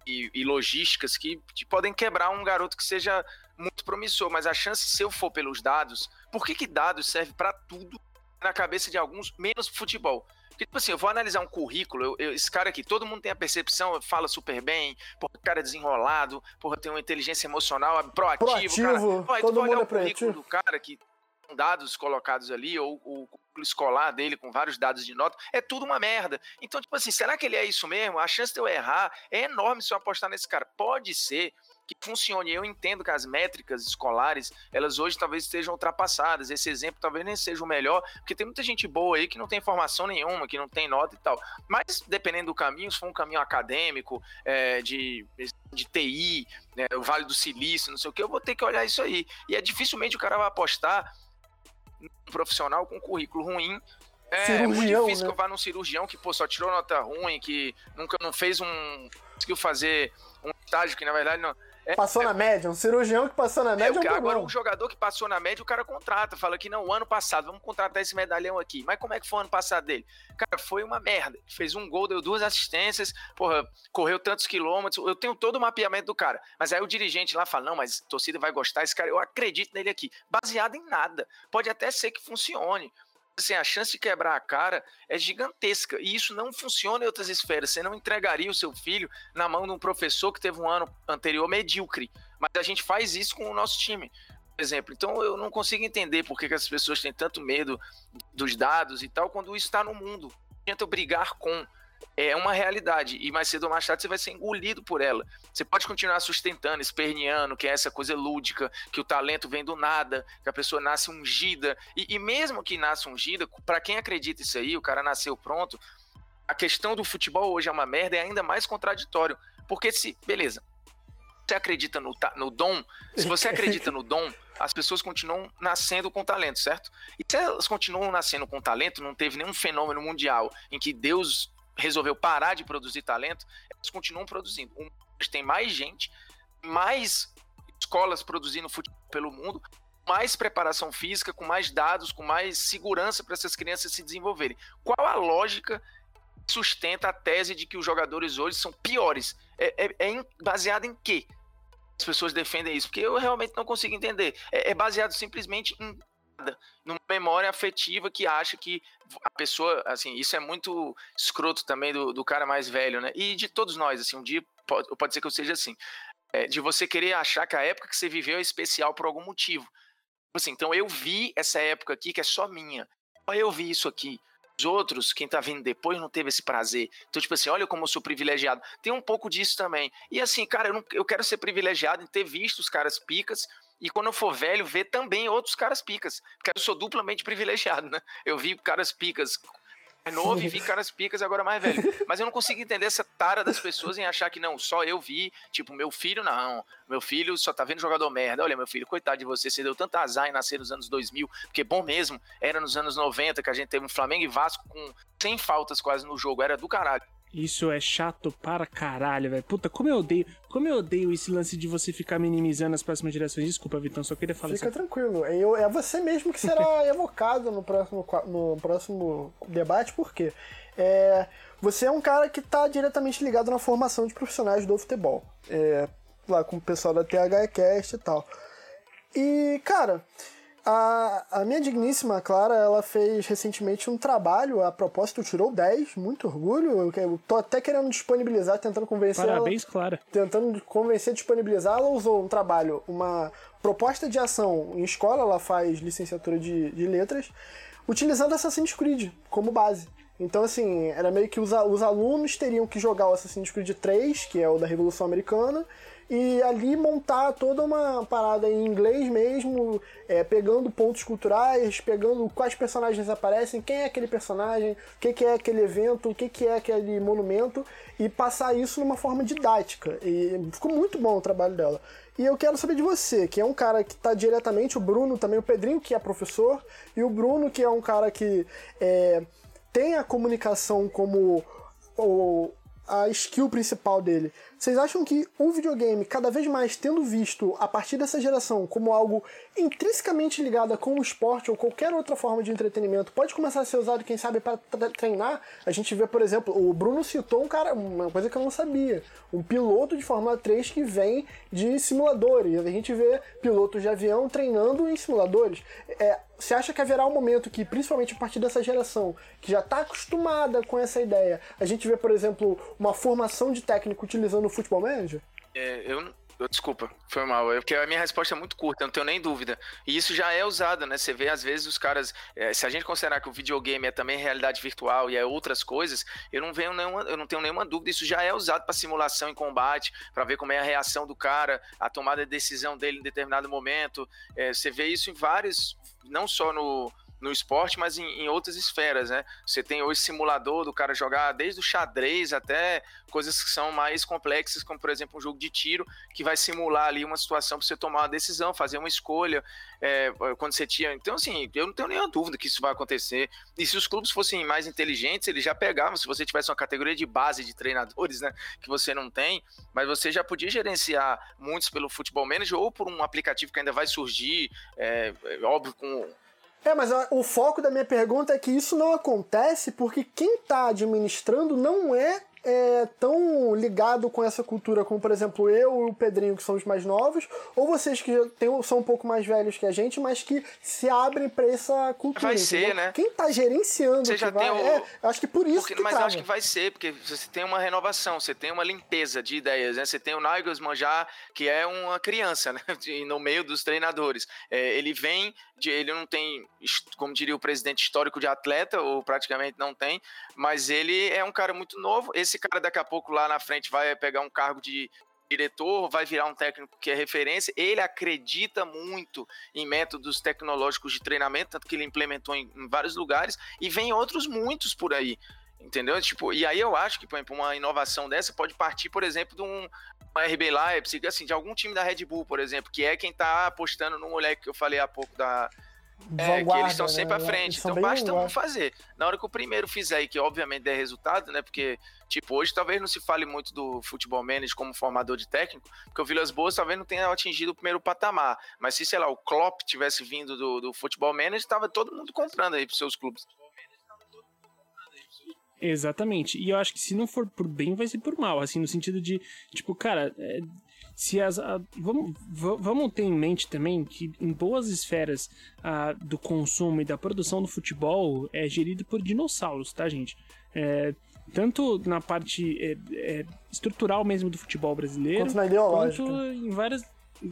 e, e logísticas que, que podem quebrar um garoto que seja muito promissor, mas a chance, se eu for pelos dados, por que, que dados serve para tudo na cabeça de alguns, menos futebol? Porque, tipo assim, eu vou analisar um currículo, eu, eu, esse cara aqui, todo mundo tem a percepção, fala super bem, porra, cara é desenrolado, porra, tem uma inteligência emocional proativo, proativo cara. Pô, todo olhar é do cara que dados colocados ali, ou o currículo escolar dele com vários dados de nota, é tudo uma merda. Então, tipo assim, será que ele é isso mesmo? A chance de eu errar é enorme se eu apostar nesse cara. Pode ser que funcione. Eu entendo que as métricas escolares, elas hoje talvez estejam ultrapassadas. Esse exemplo talvez nem seja o melhor, porque tem muita gente boa aí que não tem formação nenhuma, que não tem nota e tal. Mas, dependendo do caminho, se for um caminho acadêmico, é, de, de TI, né, o Vale do Silício, não sei o que, eu vou ter que olhar isso aí. E é dificilmente o cara vai apostar um profissional com um currículo ruim é, cirurgião, muito difícil né? que eu vá num cirurgião que, pô, só tirou nota ruim, que nunca não fez um. conseguiu fazer um estágio que na verdade não. É, passou é, na média, um cirurgião que passou na é, média. É, um agora, um jogador que passou na média, o cara contrata, fala que não, o ano passado, vamos contratar esse medalhão aqui. Mas como é que foi o ano passado dele? Cara, foi uma merda. Fez um gol, deu duas assistências, porra, correu tantos quilômetros. Eu tenho todo o mapeamento do cara. Mas aí o dirigente lá fala: não, mas a torcida vai gostar, esse cara, eu acredito nele aqui. Baseado em nada. Pode até ser que funcione assim, a chance de quebrar a cara é gigantesca. E isso não funciona em outras esferas. Você não entregaria o seu filho na mão de um professor que teve um ano anterior medíocre. Mas a gente faz isso com o nosso time. Por exemplo, então eu não consigo entender por que, as pessoas têm tanto medo dos dados e tal, quando isso está no mundo. Tenta brigar com é uma realidade e mais cedo ou mais tarde você vai ser engolido por ela. Você pode continuar sustentando, esperneando, que é essa coisa lúdica, que o talento vem do nada, que a pessoa nasce ungida. E, e mesmo que nasça ungida, para quem acredita isso aí, o cara nasceu pronto, a questão do futebol hoje é uma merda, é ainda mais contraditório. Porque se, beleza, você acredita no, no dom, se você acredita no dom, as pessoas continuam nascendo com talento, certo? E se elas continuam nascendo com talento, não teve nenhum fenômeno mundial em que Deus resolveu parar de produzir talento, elas continuam produzindo. Tem mais gente, mais escolas produzindo futebol pelo mundo, mais preparação física, com mais dados, com mais segurança para essas crianças se desenvolverem. Qual a lógica que sustenta a tese de que os jogadores hoje são piores? É, é, é baseado em quê? As pessoas defendem isso, porque eu realmente não consigo entender. É, é baseado simplesmente em numa memória afetiva que acha que a pessoa, assim, isso é muito escroto também do, do cara mais velho, né? E de todos nós, assim, um dia pode, pode ser que eu seja assim, é, de você querer achar que a época que você viveu é especial por algum motivo. Tipo assim, então eu vi essa época aqui que é só minha. Eu vi isso aqui. Os outros, quem tá vindo depois, não teve esse prazer. Então, tipo assim, olha como eu sou privilegiado. Tem um pouco disso também. E assim, cara, eu, não, eu quero ser privilegiado em ter visto os caras picas, e quando eu for velho, ver também outros caras picas. Porque eu sou duplamente privilegiado, né? Eu vi caras picas mais novo e vi caras picas agora mais velho. Mas eu não consigo entender essa tara das pessoas em achar que não, só eu vi, tipo, meu filho não. Meu filho só tá vendo jogador merda. Olha, meu filho, coitado de você, você deu tanto azar em nascer nos anos 2000, porque bom mesmo, era nos anos 90 que a gente teve um Flamengo e Vasco com 100 faltas quase no jogo, era do caralho. Isso é chato para caralho, velho. Puta, como eu odeio. Como eu odeio esse lance de você ficar minimizando as próximas gerações. Desculpa, Vitão, só queria falar Fica assim. tranquilo. Eu, é você mesmo que será evocado no próximo, no próximo debate, porque é, você é um cara que está diretamente ligado na formação de profissionais do futebol. É, lá com o pessoal da THCast e tal. E, cara, a, a minha digníssima Clara, ela fez recentemente um trabalho, a propósito, tirou 10, muito orgulho. Eu, tô até querendo disponibilizar, tentando convencer Parabéns, ela, Clara. Tentando convencer, disponibilizar. Ela usou um trabalho, uma proposta de ação em escola, ela faz licenciatura de, de letras, utilizando Assassin's Creed como base. Então, assim, era meio que os, os alunos teriam que jogar o Assassin's Creed 3, que é o da Revolução Americana, e ali montar toda uma parada em inglês mesmo, é, pegando pontos culturais, pegando quais personagens aparecem, quem é aquele personagem, o que, que, é aquele evento, o que, que é aquele monumento, e passar isso numa forma didática. E ficou muito bom o trabalho dela. E eu quero saber de você, que é um cara que está diretamente, o Bruno também, o Pedrinho, que é professor, e o Bruno, que é um cara que é, tem a comunicação como o, a skill principal dele. Vocês acham que o videogame, cada vez mais tendo visto a partir dessa geração como algo intrinsecamente ligado com o esporte ou qualquer outra forma de entretenimento, pode começar a ser usado, quem sabe, para treinar? A gente vê, por exemplo, o Bruno citou um cara, uma coisa que eu não sabia, um piloto de Fórmula 3 que vem de simuladores. A gente vê pilotos de avião treinando em simuladores. É, você acha que haverá um momento que, principalmente a partir dessa geração, que já está acostumada com essa ideia, a gente vê, por exemplo, uma formação de técnico utilizando Futebol Manager? É, eu, Desculpa, foi mal. É porque a minha resposta é muito curta, não tenho nem dúvida. E isso já é usado, né? Você vê, às vezes, os caras. É, se a gente considerar que o videogame é também realidade virtual e é outras coisas, eu não, venho nenhuma, eu não tenho nenhuma dúvida. Isso já é usado para simulação em combate, para ver como é a reação do cara, a tomada de decisão dele em determinado momento. É, você vê isso em vários. Não só no, no esporte, mas em, em, outras esferas, né? Você tem hoje simulador do cara jogar desde o xadrez até coisas que são mais complexas, como por exemplo um jogo de tiro, que vai simular ali uma situação para você tomar uma decisão, fazer uma escolha, é, quando você tinha. Então, assim, eu não tenho nenhuma dúvida que isso vai acontecer. E se os clubes fossem mais inteligentes, eles já pegavam, se você tivesse uma categoria de base de treinadores, né? Que você não tem, mas você já podia gerenciar muitos pelo futebol manager ou por um aplicativo que ainda vai surgir, é, é óbvio, com é, mas o foco da minha pergunta é que isso não acontece porque quem está administrando não é é, tão ligado com essa cultura como, por exemplo, eu e o Pedrinho, que somos mais novos, ou vocês que tem, são um pouco mais velhos que a gente, mas que se abrem para essa cultura. Vai ser, né? Quem tá gerenciando você já vai, tem o... é, acho que por isso porque, que Mas trava. acho que vai ser, porque você tem uma renovação, você tem uma limpeza de ideias, né? Você tem o Nagelsmann já, que é uma criança, né? no meio dos treinadores. É, ele vem, de, ele não tem, como diria o presidente, histórico de atleta, ou praticamente não tem, mas ele é um cara muito novo. Esse cara daqui a pouco lá na frente vai pegar um cargo de diretor, vai virar um técnico que é referência. Ele acredita muito em métodos tecnológicos de treinamento, tanto que ele implementou em, em vários lugares, e vem outros muitos por aí. Entendeu? Tipo, e aí eu acho que, por exemplo, uma inovação dessa pode partir, por exemplo, de um, RB Leipzig, assim, de algum time da Red Bull, por exemplo, que é quem tá apostando no moleque que eu falei há pouco da, é, que eles estão sempre né? à frente. Então basta um fazer. Na hora que o primeiro fizer e que obviamente der resultado, né? Porque, tipo, hoje talvez não se fale muito do futebol manager como formador de técnico, porque o Vilas Boas talvez não tenha atingido o primeiro patamar. Mas se, sei lá, o Klopp tivesse vindo do, do futebol manager, estava todo mundo comprando aí pros seus clubes. Exatamente. E eu acho que se não for por bem, vai ser por mal. Assim, no sentido de, tipo, cara, é, se as, a, vamos, vamos ter em mente também que em boas esferas a, do consumo e da produção do futebol é gerido por dinossauros, tá, gente? É, tanto na parte é, é, estrutural mesmo do futebol brasileiro, quanto na ideológica. Quanto em várias.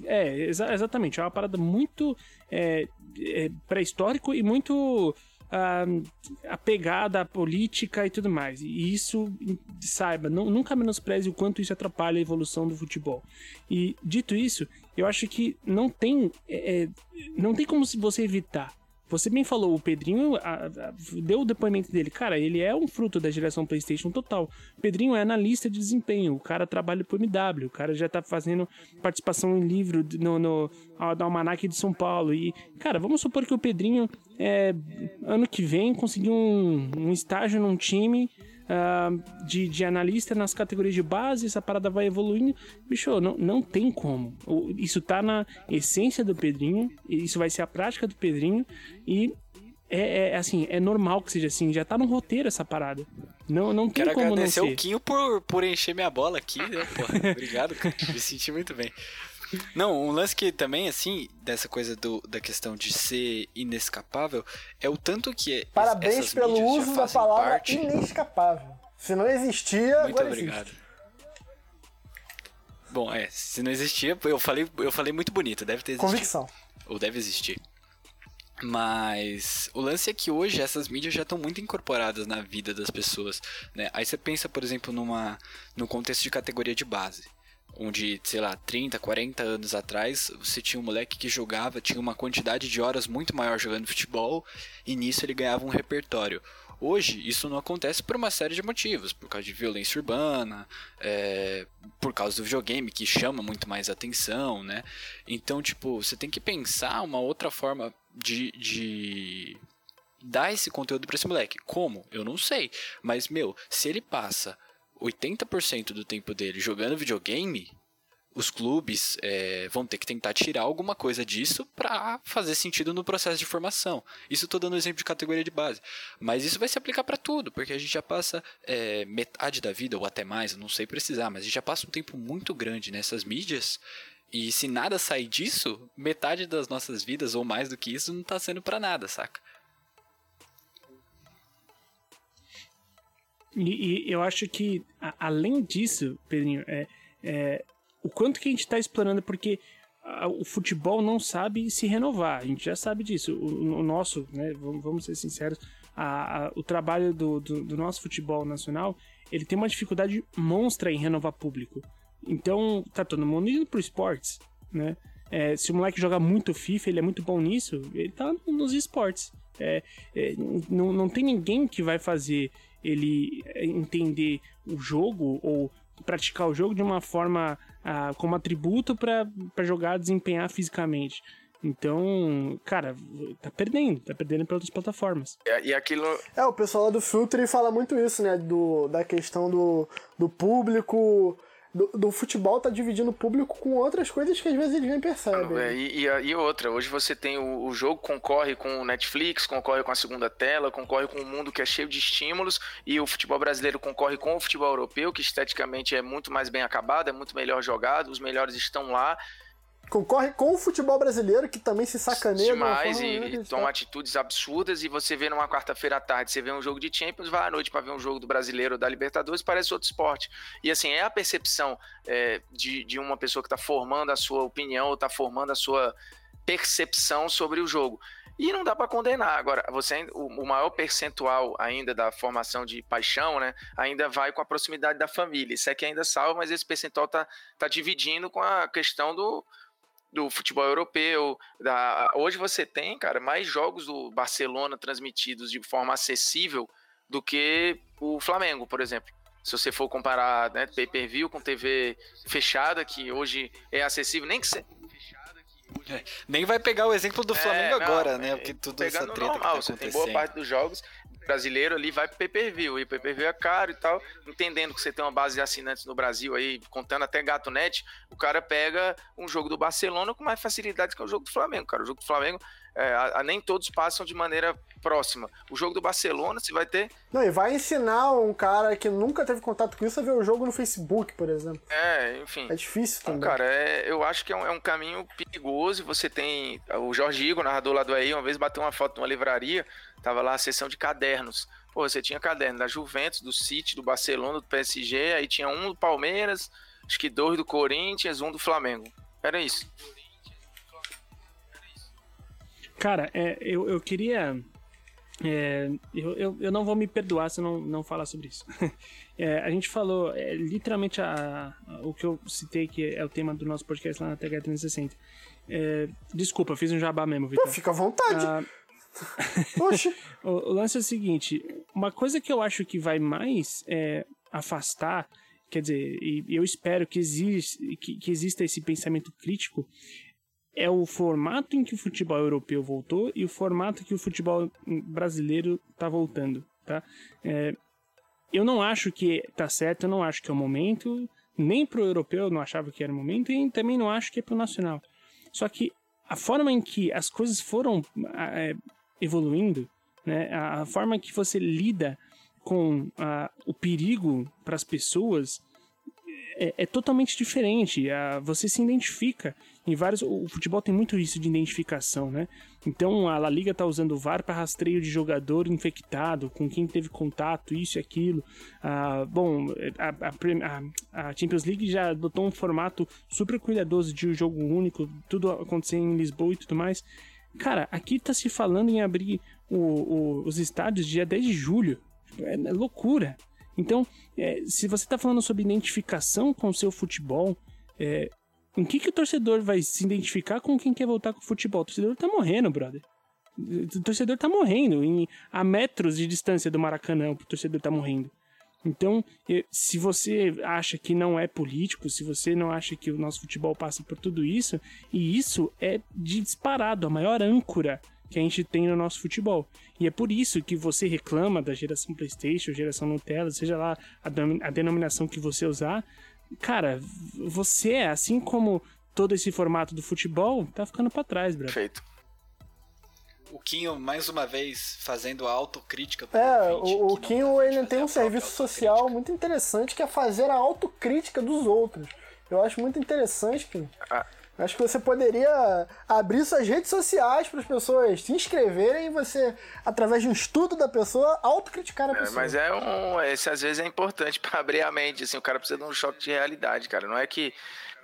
É, exa exatamente. É uma parada muito é, é, pré-histórico e muito uh, apegada à política e tudo mais. E isso, saiba, não, nunca menospreze o quanto isso atrapalha a evolução do futebol. E dito isso, eu acho que não tem, é, é não tem como você evitar você bem falou, o Pedrinho a, a, deu o depoimento dele. Cara, ele é um fruto da geração PlayStation total. Pedrinho é analista de desempenho. O cara trabalha pro MW. O cara já tá fazendo participação em livro no, no, no Almanac de São Paulo. E, cara, vamos supor que o Pedrinho, é, ano que vem, conseguiu um, um estágio num time uh, de, de analista nas categorias de base, essa parada vai evoluindo. Bicho, não, não tem como. Isso tá na essência do Pedrinho, isso vai ser a prática do Pedrinho e é, é, assim, é normal que seja assim, já tá no roteiro essa parada. Não, não tem Quero como agradecer não ser. o Quinho por, por encher minha bola aqui, né, porra. Obrigado, cara. Me senti muito bem. Não, um lance que também, assim, dessa coisa do, da questão de ser inescapável, é o tanto que. Parabéns pelo uso da palavra parte... inescapável. Se não existia, Muito agora obrigado. Existe. Bom, é, se não existia, eu falei, eu falei muito bonito, deve ter existido. Convicção. Ou deve existir. Mas o lance é que hoje essas mídias já estão muito incorporadas na vida das pessoas, né? Aí você pensa, por exemplo, numa no contexto de categoria de base onde, sei lá, 30, 40 anos atrás, você tinha um moleque que jogava, tinha uma quantidade de horas muito maior jogando futebol, e nisso ele ganhava um repertório. Hoje, isso não acontece por uma série de motivos, por causa de violência urbana, é, por causa do videogame, que chama muito mais atenção, né? Então, tipo, você tem que pensar uma outra forma de, de dar esse conteúdo para esse moleque. Como? Eu não sei. Mas, meu, se ele passa 80% do tempo dele jogando videogame, os clubes é, vão ter que tentar tirar alguma coisa disso para fazer sentido no processo de formação. Isso estou dando exemplo de categoria de base. Mas isso vai se aplicar para tudo, porque a gente já passa é, metade da vida, ou até mais, não sei precisar, mas a gente já passa um tempo muito grande nessas mídias. E se nada sair disso, metade das nossas vidas, ou mais do que isso, não está sendo para nada, saca? E, e, eu acho que, a, além disso, Pedrinho, é, é, o quanto que a gente está explorando, porque o futebol não sabe se renovar, a gente já sabe disso. O, o nosso, né, vamos ser sinceros, a, a, o trabalho do, do, do, nosso futebol nacional, ele tem uma dificuldade monstra em renovar público. Então, tá todo mundo indo pro esportes, né? É, se o moleque joga muito FIFA, ele é muito bom nisso, ele tá nos esportes. É, é, não, não tem ninguém que vai fazer ele entender o jogo ou praticar o jogo de uma forma ah, como atributo para jogar, desempenhar fisicamente. Então, cara, tá perdendo, tá perdendo para outras plataformas. É, e aquilo. É, o pessoal lá do Filtre fala muito isso, né? Do, da questão do, do público do, do, futebol tá dividindo o público com outras coisas que às vezes eles nem percebem. É, e, e, e, outra, hoje você tem o, o, jogo concorre com o Netflix, concorre com a segunda tela, concorre com um mundo que é cheio de estímulos, e o futebol brasileiro concorre com o futebol europeu, que esteticamente é muito mais bem acabado, é muito melhor jogado, os melhores estão lá concorre com o futebol brasileiro, que também se sacaneia. Demais, e, e toma atitudes absurdas, e você vê numa quarta-feira à tarde, você vê um jogo de Champions, vai à noite para ver um jogo do brasileiro ou da Libertadores, parece outro esporte. E assim, é a percepção é, de, de uma pessoa que está formando a sua opinião, ou está formando a sua percepção sobre o jogo. E não dá para condenar. Agora, você o, o, maior percentual ainda da formação de paixão, né, ainda vai com a proximidade da família. Isso é que ainda salva, mas esse percentual tá, tá dividindo com a questão do, do futebol europeu. Da... Hoje você tem, cara, mais jogos do Barcelona transmitidos de forma acessível do que o Flamengo, por exemplo. Se você for comparar né, pay-per-view com TV fechada, que hoje é acessível, nem que seja. É, nem vai pegar o exemplo do é, Flamengo é, agora, não, né? Porque tudo pegando essa treta normal, tá você tem boa parte dos jogos brasileiro ali vai pro pay-per-view, e pay-per-view é caro e tal, entendendo que você tem uma base de assinantes no Brasil aí, contando até Gato Net, o cara pega um jogo do Barcelona com mais facilidade que o jogo do Flamengo, cara. O jogo do Flamengo, é, a, a, nem todos passam de maneira próxima. O jogo do Barcelona, você vai ter. Não, e vai ensinar um cara que nunca teve contato com isso a ver o jogo no Facebook, por exemplo. É, enfim. É difícil também. Então, cara, é, eu acho que é um, é um caminho perigoso. Você tem. O Jorge Igor, narrador lá do aí, uma vez bateu uma foto numa livraria Tava lá a sessão de cadernos. Pô, você tinha caderno da Juventus, do City, do Barcelona, do PSG, aí tinha um do Palmeiras, acho que dois do Corinthians, um do Flamengo. Era isso. Cara, é, eu, eu queria. É, eu, eu, eu, não vou me perdoar se eu não, não falar sobre isso. É, a gente falou é, literalmente a, a, o que eu citei, que é o tema do nosso podcast lá na TH360. É, desculpa, fiz um jabá mesmo, Vitor. Fica à vontade. Ah, o, o, lance é o seguinte: uma coisa que eu acho que vai mais é, afastar, quer dizer, e eu espero que, existe, que, que exista esse pensamento crítico, é o formato em que o futebol europeu voltou e o formato que o futebol brasileiro está voltando, tá? É, eu não acho que tá certo, eu não acho que é o momento, nem pro europeu eu não achava que era o momento e também não acho que é pro nacional. Só que a forma em que as coisas foram é, evoluindo, né? A, forma que você lida com a, o perigo para as pessoas é, é, totalmente diferente. A, você se identifica em vários. O futebol tem muito isso de identificação, né? Então a La Liga tá usando o VAR para rastreio de jogador infectado, com quem teve contato, isso e aquilo. Ah, bom, a, a, a, Champions League já adotou um formato super cuidadoso de um jogo único, tudo acontecendo em Lisboa e tudo mais. Cara, aqui tá se falando em abrir o, o, os estádios dia 10 de julho. É, é loucura. Então, é, se você tá falando sobre identificação com o seu futebol, é, em que, que o torcedor vai se identificar com quem quer voltar com o futebol? O torcedor tá morrendo, brother. O torcedor tá morrendo. Em, a metros de distância do Maracanã, o torcedor tá morrendo. Então, se você acha que não é político, se você não acha que o nosso futebol passa por tudo isso, e isso é disparado a maior âncora que a gente tem no nosso futebol. E é por isso que você reclama da geração PlayStation, geração Nutella, seja lá a, a denominação que você usar. Cara, você, assim como todo esse formato do futebol, tá ficando para trás, bro. Perfeito o Quinho, mais uma vez, fazendo a autocrítica. É, o, o Quinho ele tem um serviço social muito interessante que é fazer a autocrítica dos outros. Eu acho muito interessante, Quinho. Ah. Acho que você poderia abrir suas redes sociais para as pessoas se inscreverem e você, através de um estudo da pessoa, autocriticar a pessoa. É, mas é um. Esse às vezes é importante para abrir a mente. Assim, o cara precisa de um choque de realidade, cara. Não é que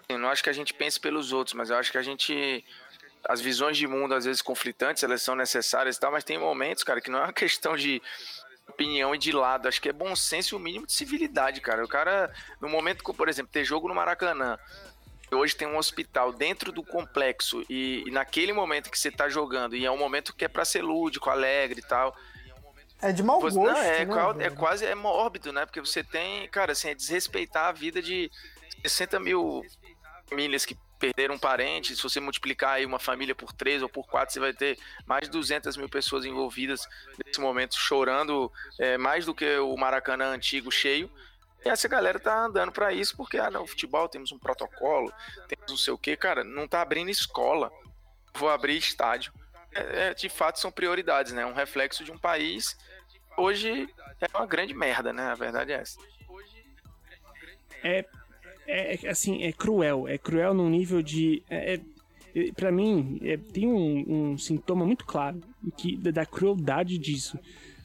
Eu não acho que a gente pense pelos outros, mas eu acho que a gente as visões de mundo às vezes conflitantes, elas são necessárias e tal, mas tem momentos, cara, que não é uma questão de opinião e de lado, acho que é bom senso e o mínimo de civilidade, cara. O cara, no momento por exemplo, ter jogo no Maracanã, hoje tem um hospital dentro do complexo e, e naquele momento que você tá jogando, e é um momento que é para ser lúdico, alegre e tal, é de mau gosto, não, é, né, é quase é mórbido, né? Porque você tem, cara, assim, é desrespeitar a vida de 60 mil famílias que perderam um parente. Se você multiplicar aí uma família por três ou por quatro, você vai ter mais de 200 mil pessoas envolvidas nesse momento, chorando é, mais do que o Maracanã antigo cheio. E essa galera tá andando para isso porque, ah, não, futebol, temos um protocolo, temos não sei o que, cara, não tá abrindo escola, vou abrir estádio é, de fato são prioridades, né? Um reflexo de um país hoje é uma grande merda, né? A verdade é essa. É, é assim, é cruel, é cruel num nível de é, é para mim é, tem um, um, sintoma muito claro que da crueldade disso.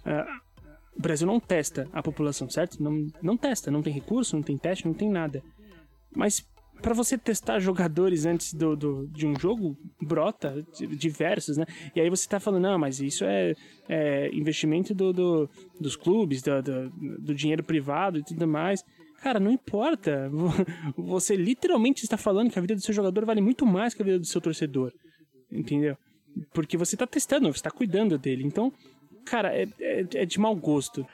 Uh, o Brasil não testa a população, certo? Não, não testa, não tem recurso, não tem teste, não tem nada. Mas para você testar jogadores antes do, do, de um jogo, brota diversos, né? E aí você tá falando, não, mas isso é, é investimento do, do, dos clubes, do, do, do dinheiro privado e tudo mais. Cara, não importa. Você literalmente está falando que a vida do seu jogador vale muito mais que a vida do seu torcedor. Entendeu? Porque você está testando, você está cuidando dele. Então, cara, é, é, é de mau gosto.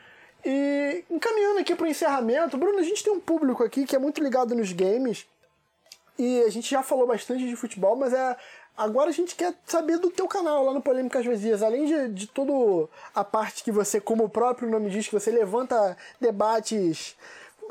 E encaminhando aqui para o encerramento, Bruno, a gente tem um público aqui que é muito ligado nos games e a gente já falou bastante de futebol, mas é agora a gente quer saber do teu canal lá no Polêmicas Vazias. Além de, de toda a parte que você, como o próprio nome diz, que você levanta debates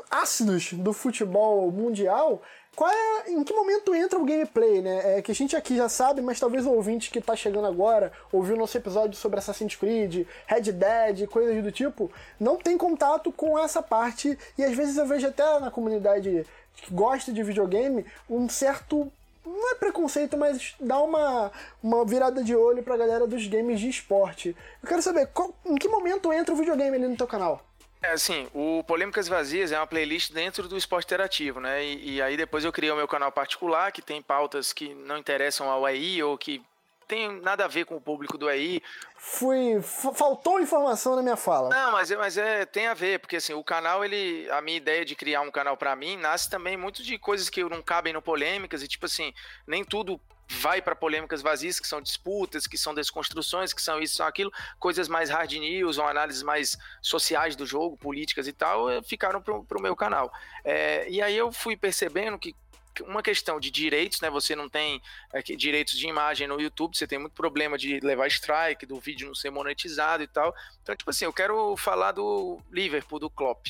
ácidos do futebol mundial, qual é, em que momento entra o gameplay, né? É que a gente aqui já sabe, mas talvez o ouvinte que tá chegando agora, ouviu nosso episódio sobre Assassin's Creed, Red Dead, coisas do tipo, não tem contato com essa parte, e às vezes eu vejo até na comunidade que gosta de videogame um certo não é preconceito, mas dá uma, uma virada de olho pra galera dos games de esporte. Eu quero saber, qual, em que momento entra o videogame ali no teu canal? É assim, o Polêmicas Vazias é uma playlist dentro do esporte interativo, né? E, e aí depois eu criei o meu canal particular, que tem pautas que não interessam ao AI ou que tem nada a ver com o público do EI. Fui. Faltou informação na minha fala. Não, mas, é, mas é, tem a ver, porque assim, o canal, ele. A minha ideia de criar um canal para mim nasce também muito de coisas que não cabem no polêmicas, e tipo assim, nem tudo vai para polêmicas vazias, que são disputas, que são desconstruções, que são isso, são aquilo, coisas mais hard news ou análises mais sociais do jogo, políticas e tal, eh, ficaram pro, pro meu canal. É, e aí eu fui percebendo que uma questão de direitos, né? Você não tem é, direitos de imagem no YouTube, você tem muito problema de levar strike, do vídeo não ser monetizado e tal. Então, tipo assim, eu quero falar do Liverpool, do Klopp.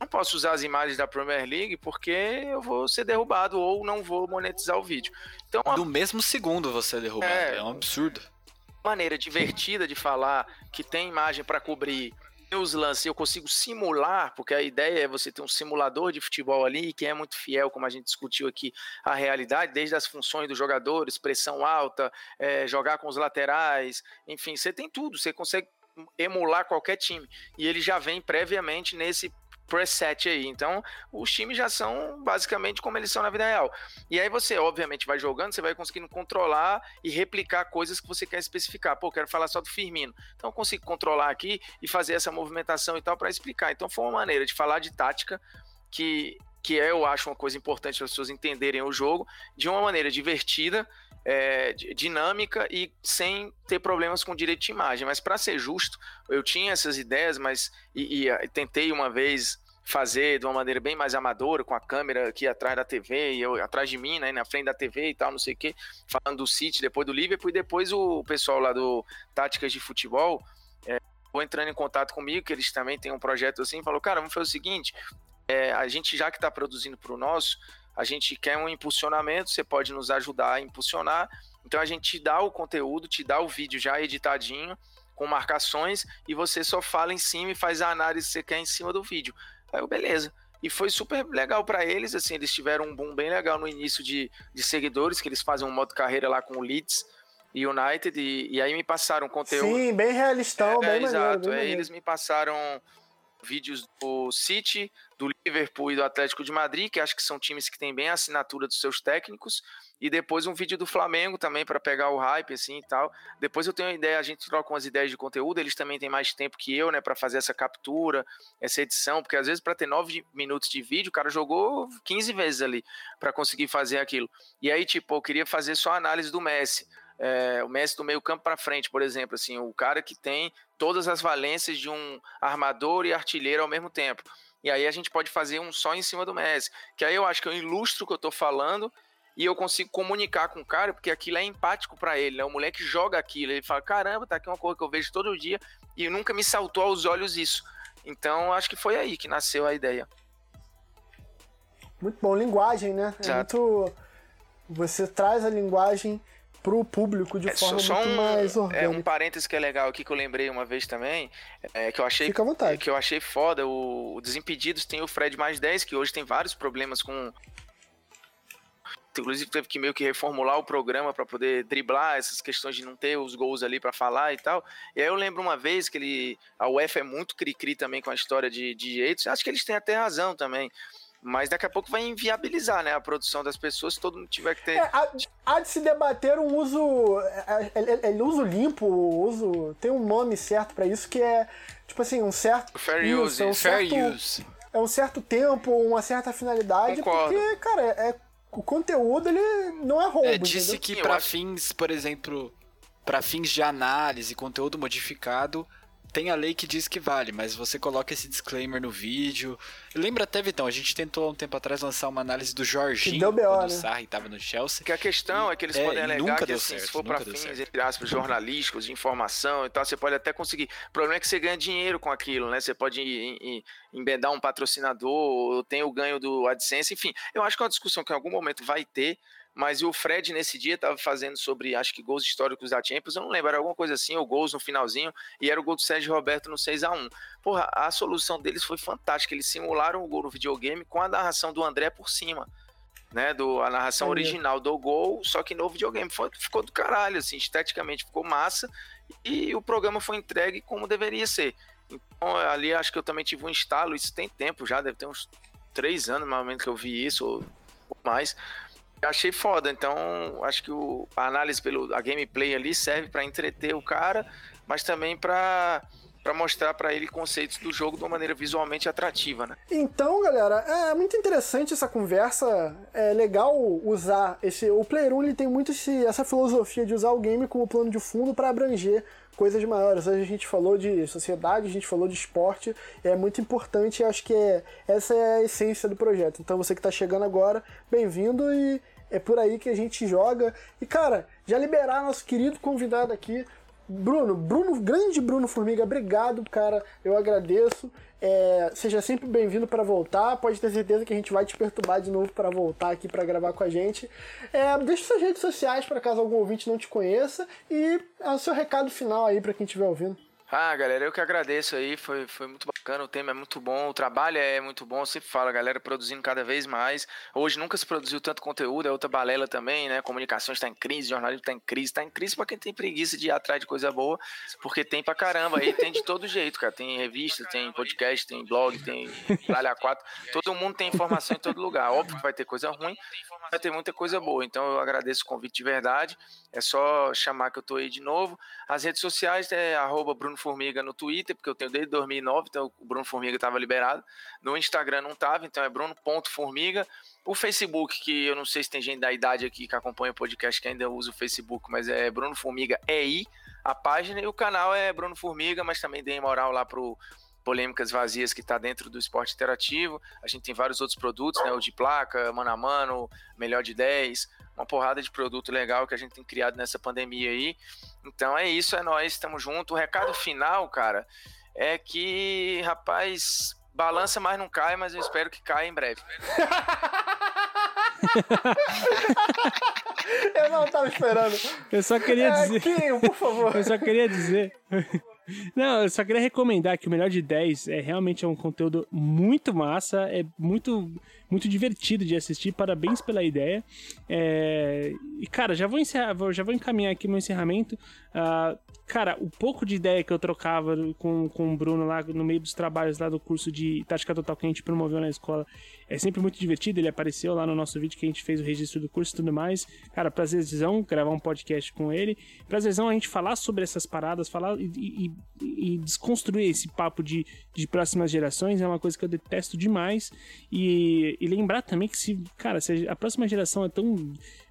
Não posso usar as imagens da Premier League porque eu vou ser derrubado ou não vou monetizar o vídeo. Então, no mesmo segundo você é derrubado, é, é um absurdo. Maneira divertida de falar que tem imagem para cobrir os lances eu consigo simular, porque a ideia é você ter um simulador de futebol ali, que é muito fiel, como a gente discutiu aqui, à realidade, desde as funções dos jogadores, pressão alta, é, jogar com os laterais, enfim, você tem tudo, você consegue emular qualquer time. E ele já vem previamente nesse preset aí. Então, os times já são basicamente como eles são na vida real. E aí você, obviamente, vai jogando, você vai conseguindo controlar e replicar coisas que você quer especificar. Pô, quero falar só do Firmino. Então, eu consigo controlar aqui e fazer essa movimentação e tal para explicar. Então, foi uma maneira de falar de tática que que é, eu acho, uma coisa importante para as pessoas entenderem o jogo de uma maneira divertida, é, dinâmica e sem ter problemas com direito de imagem. Mas para ser justo, eu tinha essas ideias, mas e, e, e, tentei uma vez fazer de uma maneira bem mais amadora, com a câmera aqui atrás da TV, e eu atrás de mim, né, na frente da TV e tal, não sei o que, falando do City, depois do Liverpool, e depois o pessoal lá do Táticas de Futebol é, foi entrando em contato comigo, que eles também têm um projeto assim, falou, cara, vamos fazer o seguinte, é, a gente já que está produzindo para o nosso, a gente quer um impulsionamento, você pode nos ajudar a impulsionar. Então a gente te dá o conteúdo, te dá o vídeo já editadinho, com marcações, e você só fala em cima e faz a análise que você quer em cima do vídeo. Aí eu, beleza. E foi super legal para eles, assim, eles tiveram um boom bem legal no início de, de seguidores, que eles fazem um modo carreira lá com o Leeds e United, e, e aí me passaram conteúdo. Sim, bem realistão, é, bem é, Exato, bem aí eles me passaram vídeos do City, do Liverpool e do Atlético de Madrid, que acho que são times que têm bem a assinatura dos seus técnicos, e depois um vídeo do Flamengo também para pegar o hype assim e tal. Depois eu tenho uma ideia, a gente troca umas ideias de conteúdo, eles também têm mais tempo que eu, né, para fazer essa captura, essa edição, porque às vezes para ter nove minutos de vídeo, o cara jogou 15 vezes ali para conseguir fazer aquilo. E aí, tipo, eu queria fazer só a análise do Messi. É, o Messi do meio campo para frente, por exemplo, assim, o cara que tem todas as valências de um armador e artilheiro ao mesmo tempo. E aí a gente pode fazer um só em cima do Messi, que aí eu acho que eu ilustro o que eu estou falando e eu consigo comunicar com o cara, porque aquilo é empático para ele, né? O moleque joga aquilo, ele fala: caramba, tá aqui uma coisa que eu vejo todo dia e nunca me saltou aos olhos isso. Então, acho que foi aí que nasceu a ideia. Muito bom, linguagem, né? É muito. Você traz a linguagem pro público de é, forma só muito um, mais orgânica. É um parênteses que é legal aqui que eu lembrei uma vez também, é, que eu achei Fica à vontade. que eu achei foda, o, o Desimpedidos tem o Fred mais 10, que hoje tem vários problemas com inclusive teve que meio que reformular o programa para poder driblar essas questões de não ter os gols ali para falar e tal. E aí eu lembro uma vez que ele, a UEFA é muito cri-cri também com a história de, de direitos, acho que eles têm até razão também. Mas daqui a pouco vai inviabilizar né, a produção das pessoas se todo mundo tiver que ter. É, há, há, de se debater um uso. É, é, é, uso limpo, uso. Tem um nome certo para isso que é. Tipo assim, um certo. Fair isso, use, um fair certo, use. É um certo tempo, uma certa finalidade. Concordo. Porque, cara, é, o conteúdo ele não é roubo. É, disse entendeu? que para fins, por exemplo, para fins de análise, conteúdo modificado, tem a lei que diz que vale, mas você coloca esse disclaimer no vídeo. Lembra até, Vitão, a gente tentou um tempo atrás lançar uma análise do Jorginho, deu BO, quando né? o Sarri estava no Chelsea. Que a questão e, é que eles é, podem alegar que assim, certo, se for para fins, certo. entre aspas, jornalísticos, de informação e tal, você pode até conseguir. O problema é que você ganha dinheiro com aquilo, né? Você pode embedar um patrocinador, ou tem o ganho do AdSense, enfim. Eu acho que é uma discussão que em algum momento vai ter, mas o Fred nesse dia estava fazendo sobre, acho que gols históricos da Champions, eu não lembro, era alguma coisa assim, ou gols no finalzinho, e era o gol do Sérgio Roberto no 6 a 1 Porra, a solução deles foi fantástica, eles simularam o gol no videogame com a narração do André por cima, né, do, a narração original do gol, só que no videogame. Foi, ficou do caralho, assim, esteticamente ficou massa, e o programa foi entregue como deveria ser. Então, ali acho que eu também tive um instalo, isso tem tempo já, deve ter uns três anos mais ou menos que eu vi isso, ou mais, achei foda. Então, acho que o, a análise pelo a gameplay ali serve para entreter o cara, mas também para para mostrar para ele conceitos do jogo de uma maneira visualmente atrativa, né? Então, galera, é muito interessante essa conversa. É legal usar esse o Player 1 ele tem muito esse, essa filosofia de usar o game como plano de fundo para abranger coisas maiores. A gente falou de sociedade, a gente falou de esporte, é muito importante e acho que é, essa é a essência do projeto. Então você que está chegando agora, bem-vindo e é por aí que a gente joga. E cara, já liberar nosso querido convidado aqui, Bruno, Bruno, grande Bruno Formiga, obrigado, cara, eu agradeço. É, seja sempre bem-vindo para voltar. Pode ter certeza que a gente vai te perturbar de novo para voltar aqui para gravar com a gente. É, deixe suas redes sociais para caso algum ouvinte não te conheça e é o seu recado final aí para quem estiver ouvindo. Ah, galera, eu que agradeço aí, foi, foi muito bacana, o tema é muito bom, o trabalho é muito bom, eu sempre falo, galera produzindo cada vez mais. Hoje nunca se produziu tanto conteúdo, é outra balela também, né? Comunicação está em crise, jornalismo está em crise, está em crise para quem tem preguiça de ir atrás de coisa boa, porque tem pra caramba, aí tem de todo jeito, cara. Tem revista, tem podcast, tem blog, tem Tralha 4, todo mundo tem informação em todo lugar. Óbvio que vai ter coisa ruim, vai ter muita coisa boa. Então eu agradeço o convite de verdade. É só chamar que eu tô aí de novo. As redes sociais é arroba Bruno Formiga no Twitter, porque eu tenho desde 2009, então o Bruno Formiga estava liberado. No Instagram não estava, então é Bruno.formiga. O Facebook, que eu não sei se tem gente da idade aqui que acompanha o podcast que ainda usa o Facebook, mas é Bruno Formiga EI, a página, e o canal é Bruno Formiga, mas também dei moral lá pro polêmicas vazias que está dentro do esporte interativo. A gente tem vários outros produtos, né? O de placa, mano a mano, melhor de 10, uma porrada de produto legal que a gente tem criado nessa pandemia aí. Então é isso, é nós, estamos juntos. O recado final, cara, é que, rapaz, balança, mas não cai, mas eu espero que caia em breve. eu não estava esperando. Eu só queria é, dizer. Kim, por favor. Eu só queria dizer não, eu só queria recomendar que o Melhor de 10 é realmente é um conteúdo muito massa, é muito muito divertido de assistir. Parabéns pela ideia. É... E cara, já vou encerrar, já vou encaminhar aqui meu encerramento. Uh, cara, o pouco de ideia que eu trocava com, com o Bruno lá no meio dos trabalhos lá do curso de tática total que a gente promoveu na escola é sempre muito divertido. Ele apareceu lá no nosso vídeo que a gente fez o registro do curso e tudo mais. Cara, prazerzão gravar um podcast com ele. Prazerzão a gente falar sobre essas paradas, falar e, e, e desconstruir esse papo de, de próximas gerações. É uma coisa que eu detesto demais. E, e lembrar também que se, cara, se a próxima geração é tão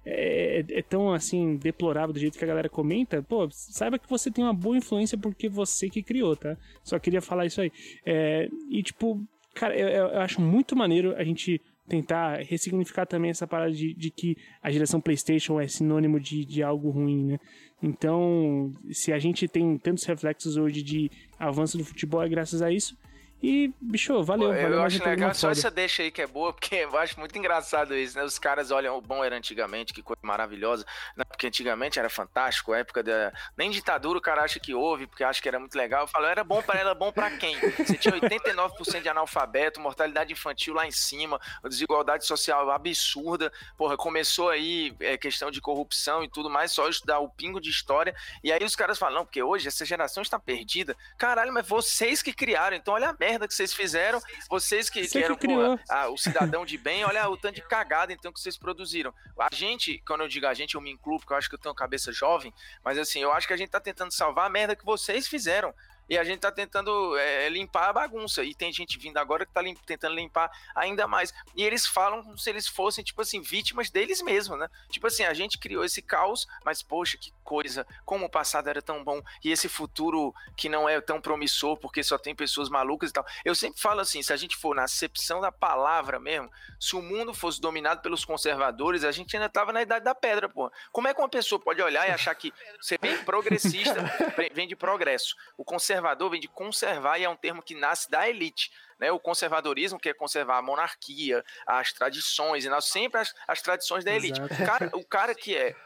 é, é, tão assim deplorável do jeito que a galera comenta, pô, saiba que você tem uma boa influência porque você que criou, tá? Só queria falar isso aí. É, e tipo, cara, eu, eu, acho muito maneiro a gente tentar ressignificar também essa parada de, de que a geração PlayStation é sinônimo de, de algo ruim, né? Então, se a gente tem tantos reflexos hoje de avanço do futebol, é graças a isso. E, bicho, valeu. valeu eu acho legal só essa deixa aí que é boa, porque eu acho muito engraçado isso, né? Os caras olham o bom era antigamente, que coisa maravilhosa, né? porque antigamente era fantástico, época da. Nem ditadura o cara acha que houve, porque acha que era muito legal. Eu falo, era bom para ela, bom para quem? Você tinha 89% de analfabeto, mortalidade infantil lá em cima, desigualdade social absurda. Porra, começou aí é, questão de corrupção e tudo mais, só estudar o pingo de história. E aí os caras falam, não, porque hoje essa geração está perdida. Caralho, mas vocês que criaram, então olha a merda que vocês fizeram, vocês que, que eram que porra, ah, o cidadão de bem, olha o tanto de cagada então que vocês produziram. A gente, quando eu digo a gente, eu me incluo, porque eu acho que eu tenho cabeça jovem, mas assim, eu acho que a gente tá tentando salvar a merda que vocês fizeram e a gente tá tentando é, limpar a bagunça. E tem gente vindo agora que tá limp tentando limpar ainda mais. E eles falam como se eles fossem, tipo assim, vítimas deles mesmos, né? Tipo assim, a gente criou esse caos, mas poxa, que coisa, como o passado era tão bom e esse futuro que não é tão promissor porque só tem pessoas malucas e tal. Eu sempre falo assim, se a gente for na acepção da palavra mesmo, se o mundo fosse dominado pelos conservadores, a gente ainda tava na idade da pedra, pô. Como é que uma pessoa pode olhar e achar que você vem progressista, vem de progresso? O conservador conservador vem de conservar e é um termo que nasce da elite. Né, o conservadorismo que é conservar a monarquia, as tradições, e nós sempre as, as tradições da elite. O cara, o cara que é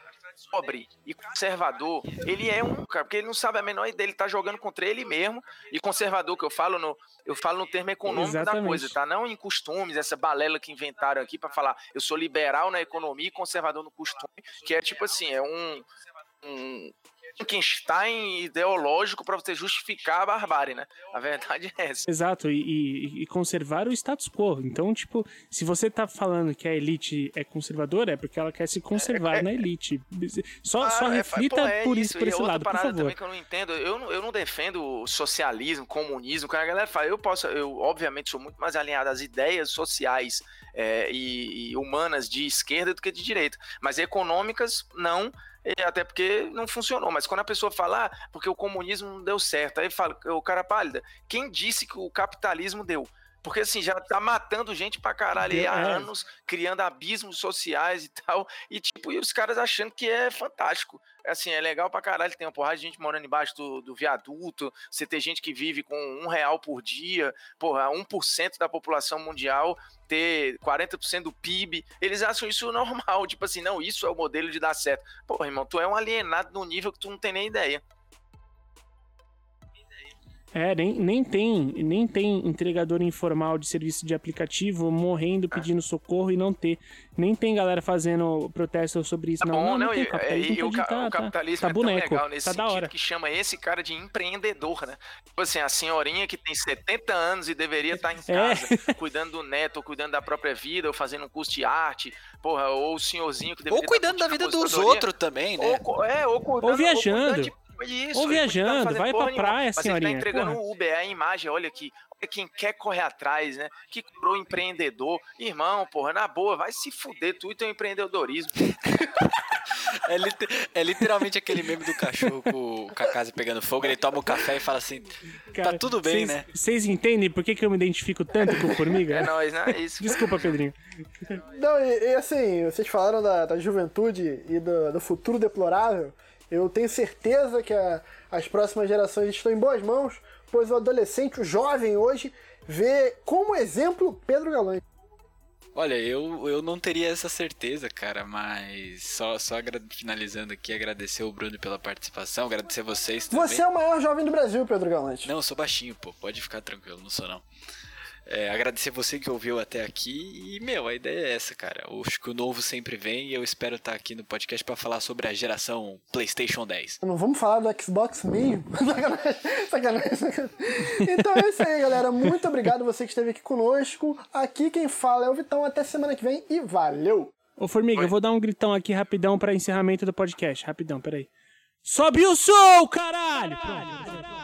pobre e conservador, ele é um cara, porque ele não sabe a menor ideia, ele tá jogando contra ele mesmo. E conservador, que eu falo no, eu falo no termo econômico Exatamente. da coisa, tá? Não em costumes, essa balela que inventaram aqui para falar, eu sou liberal na economia e conservador no costume, que é tipo assim, é um, um Frankenstein ideológico para você justificar a barbárie, né? A verdade é essa. Exato, e, e, e, conservar o status quo. Então, tipo, se você tá falando que a elite é conservadora, é porque ela quer se conservar é, é, na elite. Só, ah, só é, reflita é, é, por isso, por esse lado, por favor. também que eu não entendo, eu não, eu não defendo socialismo, comunismo, quando a galera fala, eu posso, eu obviamente sou muito mais alinhado às ideias sociais é, e, e humanas de esquerda do que de direita, mas econômicas não, até porque não funcionou. Mas quando a pessoa fala, ah, porque o comunismo não deu certo, aí fala, o cara pálida, quem disse que o capitalismo deu? Porque assim, já tá matando gente pra caralho aí há é. anos, criando abismos sociais e tal. E tipo, e os caras achando que é fantástico. Assim, é legal pra caralho. Tem uma porrada de gente morando embaixo do, do viaduto. Você tem gente que vive com um real por dia. Porra, 1% da população mundial ter 40% do PIB. Eles acham isso normal. Tipo assim, não, isso é o modelo de dar certo. Porra, irmão, tu é um alienado no nível que tu não tem nem ideia. É, nem, nem tem, nem tem entregador informal de serviço de aplicativo morrendo ah. pedindo socorro e não ter. Nem tem galera fazendo protesto sobre isso. Tá não, bom, não, não, não tem. O capitalismo, e, e o, tá, o capitalismo tá, é boneco, legal nesse tá da hora. que chama esse cara de empreendedor, né? Tipo assim, a senhorinha que tem 70 anos e deveria estar tá em é. casa, é. cuidando do neto, ou cuidando da própria vida, ou fazendo um curso de arte, porra, ou o senhorzinho que deveria Ou cuidando da vida dos outros também, né? Ou, é, ou, cuidando, ou viajando. Ou isso, Ou viajando, vai pra praia, mas senhorinha. Mas ele tá entregando o Uber, a imagem, olha aqui. Olha quem quer correr atrás, né? Que pro empreendedor. Irmão, porra, na boa, vai se fuder tu e teu empreendedorismo. É, é, literalmente aquele meme do cachorro com, com, a casa pegando fogo, ele toma o café e fala assim, tá Cara, tá tudo bem, cês, né? Vocês entendem por que, que eu me identifico tanto com formiga? É nóis, né? Isso. Desculpa, Pedrinho. Não, e, e, assim, vocês falaram da, da juventude e do, do futuro deplorável. Eu tenho certeza que a, as próximas gerações estão em boas mãos, pois o adolescente, o jovem hoje, vê como exemplo Pedro Galante. Olha, eu, eu não teria essa certeza, cara, mas só, só finalizando aqui, agradecer o Bruno pela participação, agradecer vocês também. Você é o maior jovem do Brasil, Pedro Galante. Não, eu sou baixinho, pô, pode ficar tranquilo, não sou não. É, agradecer você que ouviu até aqui. E, meu, a ideia é essa, cara. Acho que o novo sempre vem e eu espero estar aqui no podcast para falar sobre a geração PlayStation 10. Não vamos falar do Xbox mesmo? sacanagem, sacanagem, sacanagem. Então é isso aí, galera. Muito obrigado você que esteve aqui conosco. Aqui quem fala é o Vitão. Até semana que vem e valeu! Ô, Formiga, Oi. eu vou dar um gritão aqui rapidão para encerramento do podcast. Rapidão, peraí. Sobe o som, caralho! caralho, caralho.